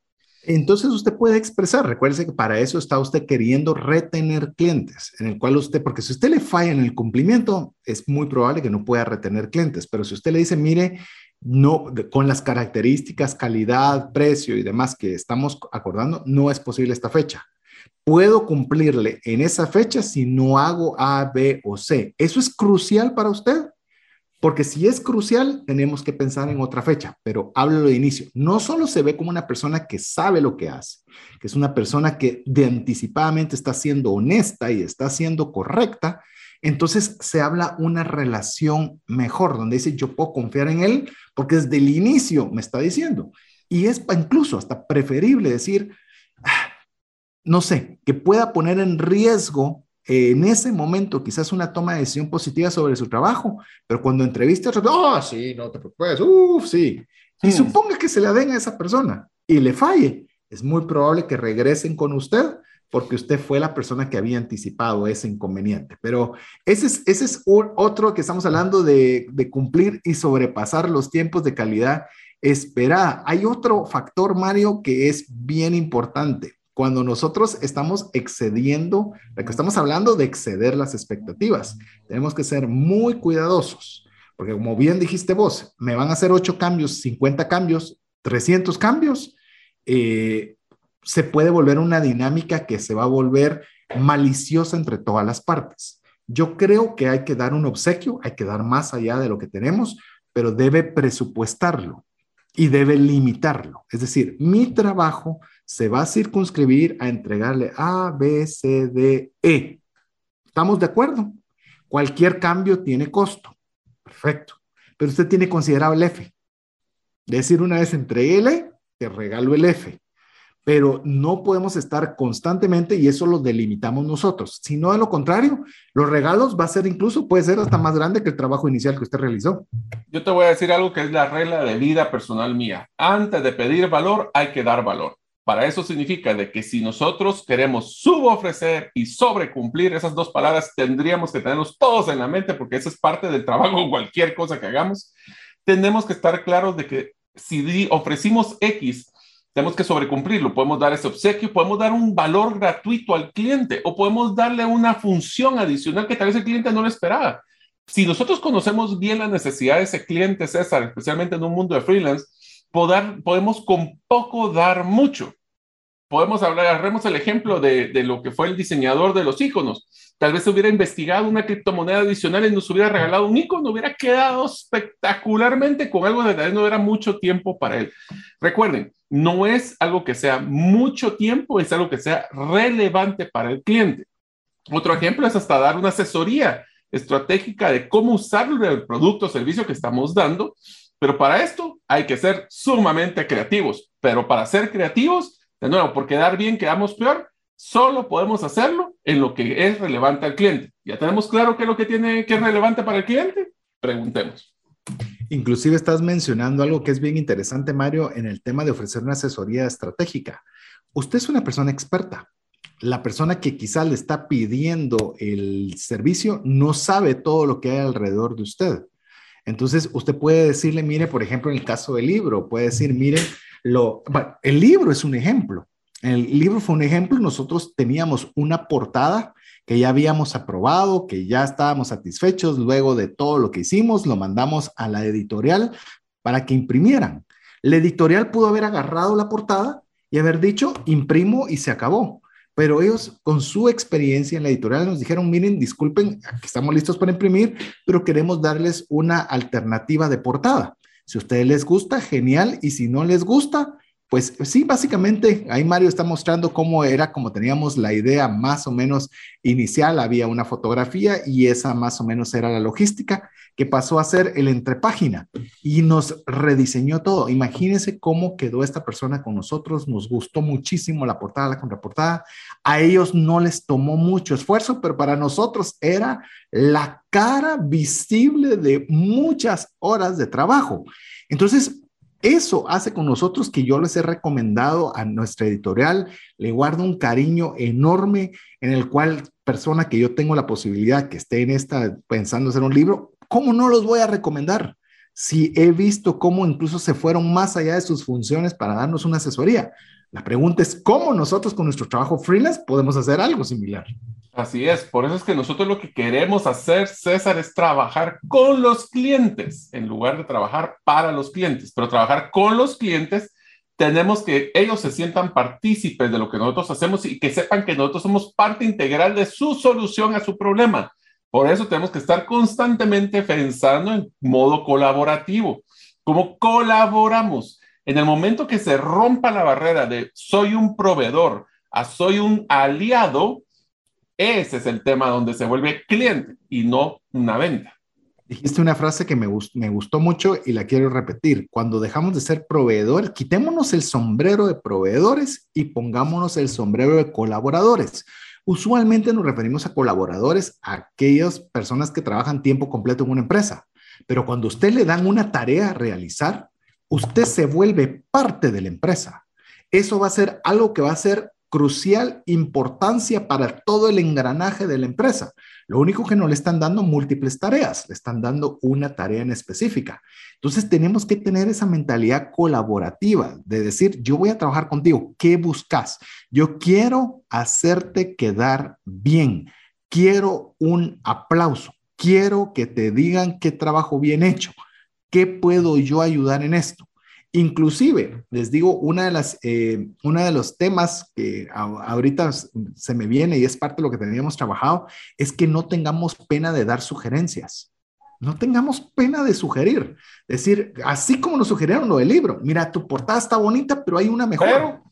Entonces usted puede expresar, recuerde que para eso está usted queriendo retener clientes, en el cual usted, porque si usted le falla en el cumplimiento, es muy probable que no pueda retener clientes, pero si usted le dice, mire, no, con las características, calidad, precio y demás que estamos acordando, no es posible esta fecha. Puedo cumplirle en esa fecha si no hago A, B o C. ¿Eso es crucial para usted? Porque si es crucial, tenemos que pensar en otra fecha, pero háblalo de inicio. No solo se ve como una persona que sabe lo que hace, que es una persona que de anticipadamente está siendo honesta y está siendo correcta, entonces se habla una relación mejor, donde dice yo puedo confiar en él porque desde el inicio me está diciendo. Y es incluso hasta preferible decir, ah, no sé, que pueda poner en riesgo en ese momento quizás una toma de decisión positiva sobre su trabajo, pero cuando entrevista, oh, sí, no te preocupes, uff, sí. Y hmm. suponga que se la den a esa persona y le falle, es muy probable que regresen con usted porque usted fue la persona que había anticipado ese inconveniente. Pero ese es, ese es otro que estamos hablando de, de cumplir y sobrepasar los tiempos de calidad esperada. Hay otro factor, Mario, que es bien importante cuando nosotros estamos excediendo, que estamos hablando de exceder las expectativas, tenemos que ser muy cuidadosos, porque como bien dijiste vos, me van a hacer 8 cambios, 50 cambios, 300 cambios, eh, se puede volver una dinámica que se va a volver maliciosa entre todas las partes. Yo creo que hay que dar un obsequio, hay que dar más allá de lo que tenemos, pero debe presupuestarlo y debe limitarlo. Es decir, mi trabajo se va a circunscribir a entregarle A, B, C, D, E. ¿Estamos de acuerdo? Cualquier cambio tiene costo. Perfecto. Pero usted tiene considerado el F. Decir, una vez entregué L, te regalo el F. pero no podemos estar constantemente y eso lo delimitamos nosotros. Si no, de lo contrario, los regalos va a ser incluso, puede ser hasta más grande que el trabajo inicial que usted realizó. Yo te voy a decir algo que es la regla de vida personal mía. Antes de pedir valor, hay que dar valor. Para eso significa de que si nosotros queremos subofrecer y sobrecumplir esas dos palabras, tendríamos que tenerlos todos en la mente porque eso es parte del trabajo, [LAUGHS] cualquier cosa que hagamos. Tenemos que estar claros de que si ofrecimos X, tenemos que sobrecumplirlo. Podemos dar ese obsequio, podemos dar un valor gratuito al cliente o podemos darle una función adicional que tal vez el cliente no lo esperaba. Si nosotros conocemos bien las necesidades de ese cliente, César, especialmente en un mundo de freelance, podemos con poco dar mucho. Podemos hablar, agarremos el ejemplo de, de lo que fue el diseñador de los iconos Tal vez hubiera investigado una criptomoneda adicional y nos hubiera regalado un icono, hubiera quedado espectacularmente con algo de no era mucho tiempo para él. Recuerden, no es algo que sea mucho tiempo, es algo que sea relevante para el cliente. Otro ejemplo es hasta dar una asesoría estratégica de cómo usar el producto o servicio que estamos dando, pero para esto hay que ser sumamente creativos. Pero para ser creativos, de nuevo, por quedar bien quedamos peor, solo podemos hacerlo en lo que es relevante al cliente. ¿Ya tenemos claro qué es lo que tiene que es relevante para el cliente? Preguntemos. Inclusive estás mencionando algo que es bien interesante, Mario, en el tema de ofrecer una asesoría estratégica. Usted es una persona experta. La persona que quizá le está pidiendo el servicio no sabe todo lo que hay alrededor de usted. Entonces, usted puede decirle, mire, por ejemplo, en el caso del libro, puede decir, mire, lo, el libro es un ejemplo. El libro fue un ejemplo. Nosotros teníamos una portada que ya habíamos aprobado, que ya estábamos satisfechos luego de todo lo que hicimos, lo mandamos a la editorial para que imprimieran. La editorial pudo haber agarrado la portada y haber dicho, imprimo y se acabó. Pero ellos, con su experiencia en la editorial, nos dijeron, miren, disculpen, estamos listos para imprimir, pero queremos darles una alternativa de portada. Si a ustedes les gusta, genial, y si no les gusta, pues sí, básicamente ahí Mario está mostrando cómo era, como teníamos la idea más o menos inicial, había una fotografía y esa más o menos era la logística que pasó a ser el entrepágina y nos rediseñó todo. Imagínense cómo quedó esta persona con nosotros, nos gustó muchísimo la portada, la contraportada. A ellos no les tomó mucho esfuerzo, pero para nosotros era la cara visible de muchas horas de trabajo. Entonces, eso hace con nosotros que yo les he recomendado a nuestra editorial, le guardo un cariño enorme en el cual persona que yo tengo la posibilidad que esté en esta pensando hacer un libro, ¿cómo no los voy a recomendar? Si he visto cómo incluso se fueron más allá de sus funciones para darnos una asesoría. La pregunta es, ¿cómo nosotros con nuestro trabajo freelance podemos hacer algo similar? Así es, por eso es que nosotros lo que queremos hacer, César, es trabajar con los clientes en lugar de trabajar para los clientes, pero trabajar con los clientes tenemos que ellos se sientan partícipes de lo que nosotros hacemos y que sepan que nosotros somos parte integral de su solución a su problema. Por eso tenemos que estar constantemente pensando en modo colaborativo. ¿Cómo colaboramos? En el momento que se rompa la barrera de soy un proveedor a soy un aliado, ese es el tema donde se vuelve cliente y no una venta. Dijiste una frase que me, gustó mucho y la quiero repetir. Cuando dejamos de ser proveedores, quitémonos el sombrero de proveedores y pongámonos el sombrero de colaboradores. Usualmente nos referimos a colaboradores, a aquellas personas que trabajan tiempo completo en una empresa. Pero cuando usted le dan una tarea a realizar, usted se vuelve parte de la empresa. Eso va a ser algo que va a ser crucial importancia para todo el engranaje de la empresa. Lo único que no le están dando múltiples tareas, le están dando una tarea en específica. Entonces tenemos que tener esa mentalidad colaborativa de decir, yo voy a trabajar contigo, ¿qué buscas? Yo quiero hacerte quedar bien, quiero un aplauso, quiero que te digan qué trabajo bien hecho, qué puedo yo ayudar en esto. Inclusive, les digo, una de las, eh, uno de los temas que ahorita se me viene y es parte de lo que teníamos trabajado, es que no tengamos pena de dar sugerencias. No tengamos pena de sugerir. Decir, así como nos sugirieron lo del libro, mira, tu portada está bonita, pero hay una mejor.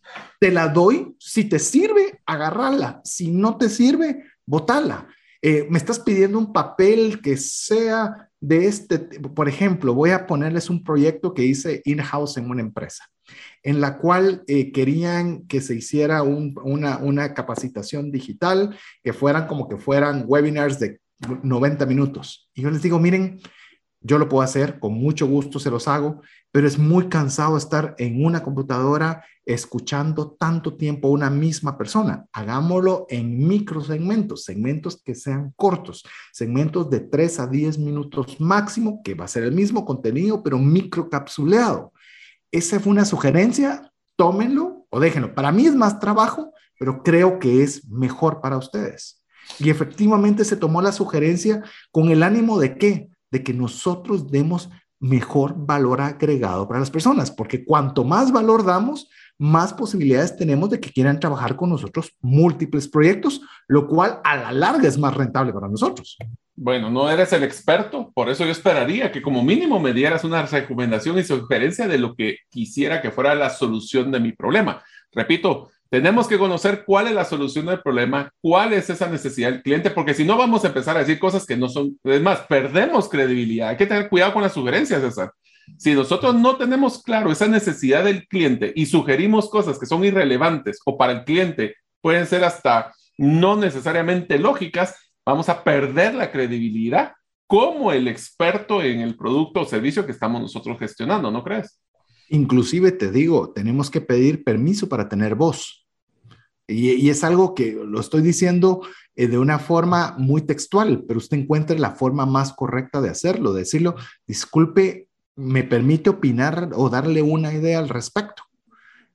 Te la doy, si te sirve, agarrarla. Si no te sirve, botala. Eh, me estás pidiendo un papel que sea de este, por ejemplo, voy a ponerles un proyecto que hice in-house en una empresa. en la cual eh, querían que se hiciera una, una capacitación digital, que fueran como que fueran webinars de 90 minutos. Y yo les digo, miren, yo lo puedo hacer, con mucho gusto se los hago, pero es muy cansado estar en una computadora escuchando tanto tiempo a una misma persona. Hagámoslo en microsegmentos, segmentos que sean cortos, segmentos de 3 a 10 minutos máximo, que va a ser el mismo contenido, pero microcapsuleado. Esa fue una sugerencia, tómenlo o déjenlo. Para mí es más trabajo, pero creo que es mejor para ustedes. Y efectivamente se tomó la sugerencia con el ánimo de qué? De que nosotros demos mejor valor agregado para las personas, porque cuanto más valor damos, más posibilidades tenemos de que quieran trabajar con nosotros múltiples proyectos, lo cual a la larga es más rentable para nosotros. Bueno, no eres el experto, por eso yo esperaría que como mínimo me dieras una recomendación y sugerencia de lo que quisiera que fuera la solución de mi problema. Repito, tenemos que conocer cuál es la solución del problema, cuál es esa necesidad del cliente, porque si no vamos a empezar a decir cosas que no son, es más, perdemos credibilidad. Hay que tener cuidado con las sugerencias, César. Si nosotros no tenemos claro esa necesidad del cliente y sugerimos cosas que son irrelevantes o para el cliente pueden ser hasta no necesariamente lógicas, vamos a perder la credibilidad como el experto en el producto o servicio que estamos nosotros gestionando, ¿no crees? Inclusive te digo, tenemos que pedir permiso para tener voz. Y, es algo que lo estoy diciendo eh, de una forma muy textual, pero usted encuentre la forma más correcta de hacerlo, de decirlo, disculpe, me permite opinar o darle una idea al respecto.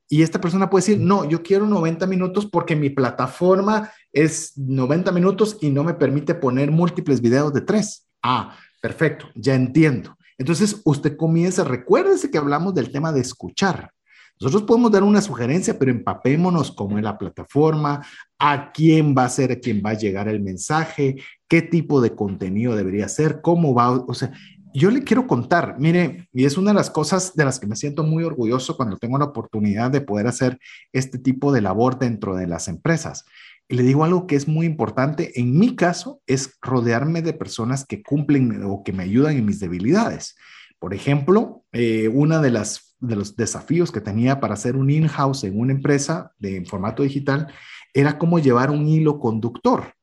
Y esta persona puede decir, no, yo quiero 90 minutos porque mi plataforma es 90 minutos y no me permite poner múltiples videos de tres. Ah, perfecto, ya entiendo. Entonces usted comienza, recuérdese que hablamos del tema de escuchar. Nosotros podemos dar una sugerencia, pero empapémonos cómo es la plataforma, a quién va a ser, a quién va a llegar el mensaje, qué tipo de contenido debería ser, cómo va, o sea, yo le quiero contar, mire, y es una de las cosas de las que me siento muy orgulloso cuando tengo la oportunidad de poder hacer este tipo de labor dentro de las empresas. Y le digo algo que es muy importante, en mi caso, es rodearme de personas que cumplen o que me ayudan en mis debilidades. Por ejemplo, eh, una de las de los desafíos que tenía para hacer un in-house en una empresa de formato digital era cómo llevar un hilo conductor,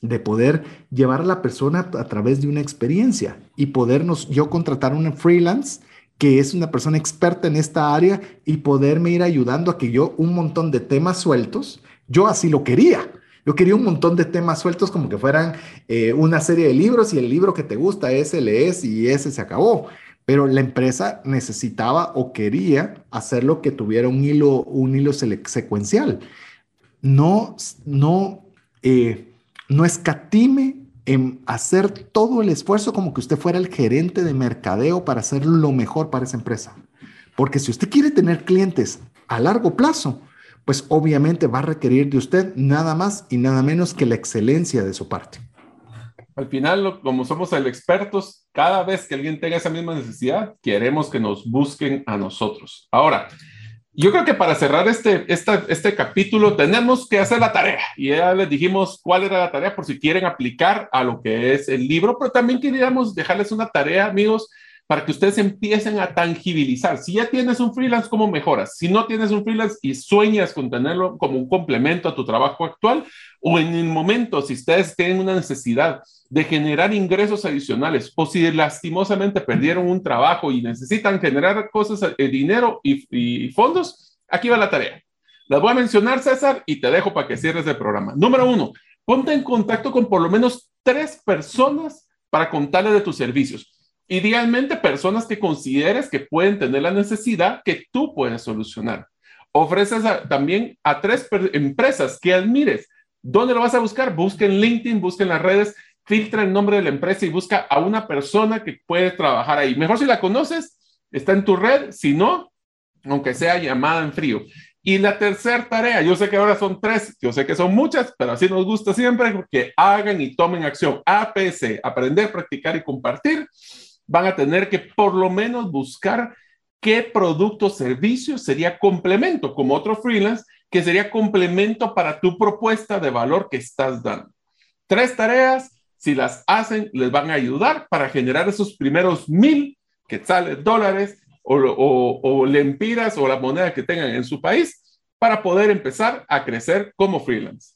de poder llevar a la persona a través de una experiencia y podernos, yo contratar un freelance que es una persona experta en esta área y poderme ir ayudando a que yo un montón de temas sueltos, yo así lo quería. Yo quería un montón de temas sueltos como que fueran eh, una serie de libros y el libro que te gusta, ese lees y ese se acabó pero la empresa necesitaba o quería hacerlo que tuviera un hilo, un hilo secuencial. No, no, eh, no escatime en hacer todo el esfuerzo como que usted fuera el gerente de mercadeo para hacer lo mejor para esa empresa. Porque si usted quiere tener clientes a largo plazo, pues obviamente va a requerir de usted nada más y nada menos que la excelencia de su parte. Al final, como somos expertos, cada vez que alguien tenga esa misma necesidad, queremos que nos busquen a nosotros. Ahora, yo creo que para cerrar este, este capítulo tenemos que hacer la tarea. Y ya les dijimos cuál era la tarea por si quieren aplicar a lo que es el libro, pero también queríamos dejarles una tarea, amigos, para que ustedes empiecen a tangibilizar. Si ya tienes un freelance, ¿cómo mejoras? Si no tienes un freelance y sueñas con tenerlo como un complemento a tu trabajo actual, o en el momento, si ustedes tienen una necesidad de generar ingresos adicionales, o si lastimosamente perdieron un trabajo y necesitan generar cosas, eh, dinero y, y fondos, aquí va la tarea. Las voy a mencionar, César, y te dejo para que cierres el programa. Número uno, ponte en contacto con por lo menos tres personas para contarle de tus servicios. Idealmente, personas que consideres que pueden tener la necesidad que tú puedes solucionar. Ofreces también a tres empresas que admires. ¿Dónde lo vas a buscar? Busca en LinkedIn, busca en las redes, filtra el nombre de la empresa y busca a una persona que puede trabajar ahí. Mejor si la conoces, está en tu red, si no, aunque sea llamada en frío. Y la tercera tarea, yo sé que ahora son tres, yo sé que son muchas, pero así nos gusta siempre que hagan y tomen acción. APC, aprender, practicar y compartir van a tener que por lo menos buscar qué producto o servicio sería complemento, como otro freelance, que sería complemento para tu propuesta de valor que estás dando. Tres tareas, si las hacen, les van a ayudar para generar esos primeros mil quetzales, dólares, o, o lempiras o la moneda que tengan en su país para poder empezar a crecer como freelance.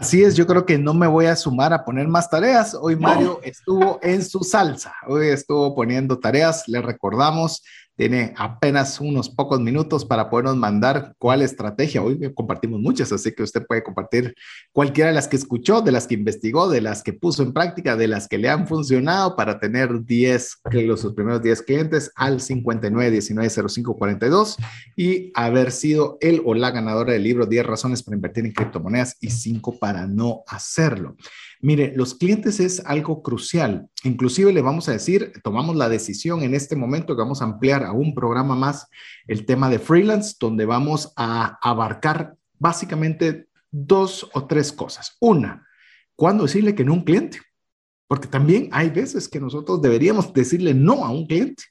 Así es, yo creo que no me voy a sumar a poner más tareas. Hoy Mario estuvo en su salsa, hoy estuvo poniendo tareas, le recordamos tiene apenas unos pocos minutos para podernos mandar cuál estrategia. Hoy compartimos muchas, así que usted puede compartir cualquiera de las que escuchó, de las que investigó, de las que puso en práctica, de las que le han funcionado para tener 10, los sus primeros 10 clientes al 59190542 y haber sido él o la ganadora del libro 10 razones para invertir en criptomonedas y 5 para no hacerlo. Mire, los clientes es algo crucial. Inclusive le vamos a decir, tomamos la decisión en este momento que vamos a ampliar a un programa más el tema de freelance, donde vamos a abarcar básicamente dos o tres cosas. Una, ¿cuándo decirle que no a un cliente? Porque también hay veces que nosotros deberíamos decirle no a un cliente.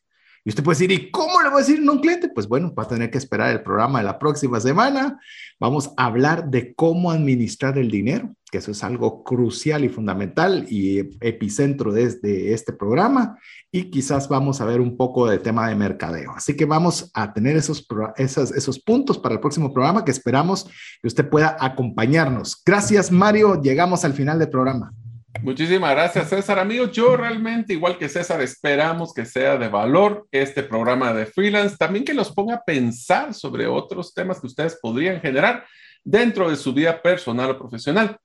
Y usted puede decir, ¿y cómo le voy a decir a un cliente? Pues bueno, va a tener que esperar el programa de la próxima semana. Vamos a hablar de cómo administrar el dinero, que eso es algo crucial y fundamental y epicentro desde este programa. Y quizás vamos a ver un poco de tema de mercadeo. Así que vamos a tener esos, esos puntos para el próximo programa que esperamos que usted pueda acompañarnos. Gracias, Mario. Llegamos al final del programa. Muchísimas gracias, César. Amigos, yo realmente, igual que César, esperamos que sea de valor este programa de freelance. También que los ponga a pensar sobre otros temas que ustedes podrían generar dentro de su vida personal o profesional.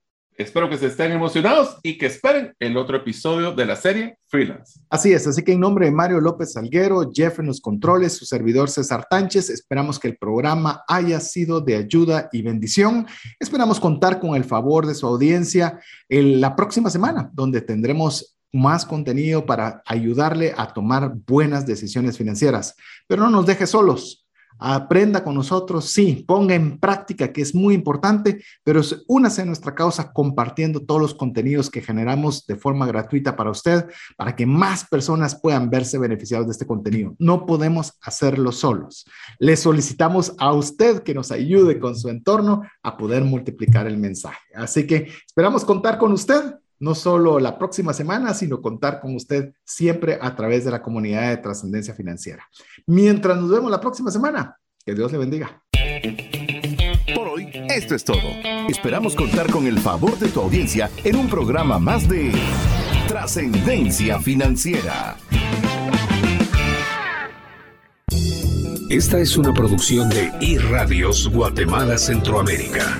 Espero que se estén emocionados y que esperen el otro episodio de la serie Freelance. Así es, así que en nombre de Mario López Salguero, Jeff en los controles, su servidor César Tánchez, esperamos que el programa haya sido de ayuda y bendición. Esperamos contar con el favor de su audiencia en la próxima semana, donde tendremos más contenido para ayudarle a tomar buenas decisiones financieras. Pero no nos deje solos aprenda con nosotros, sí, ponga en práctica, que es muy importante, pero únase a nuestra causa compartiendo todos los contenidos que generamos de forma gratuita para usted, para que más personas puedan verse beneficiados de este contenido. No podemos hacerlo solos. Le solicitamos a usted que nos ayude con su entorno a poder multiplicar el mensaje. Así que esperamos contar con usted no solo la próxima semana, sino contar con usted siempre a través de la comunidad de trascendencia financiera. Mientras nos vemos la próxima semana, que Dios le bendiga. Por hoy, esto es todo. Esperamos contar con el favor de tu audiencia en un programa más de trascendencia financiera. Esta es una producción de iRadios Guatemala Centroamérica.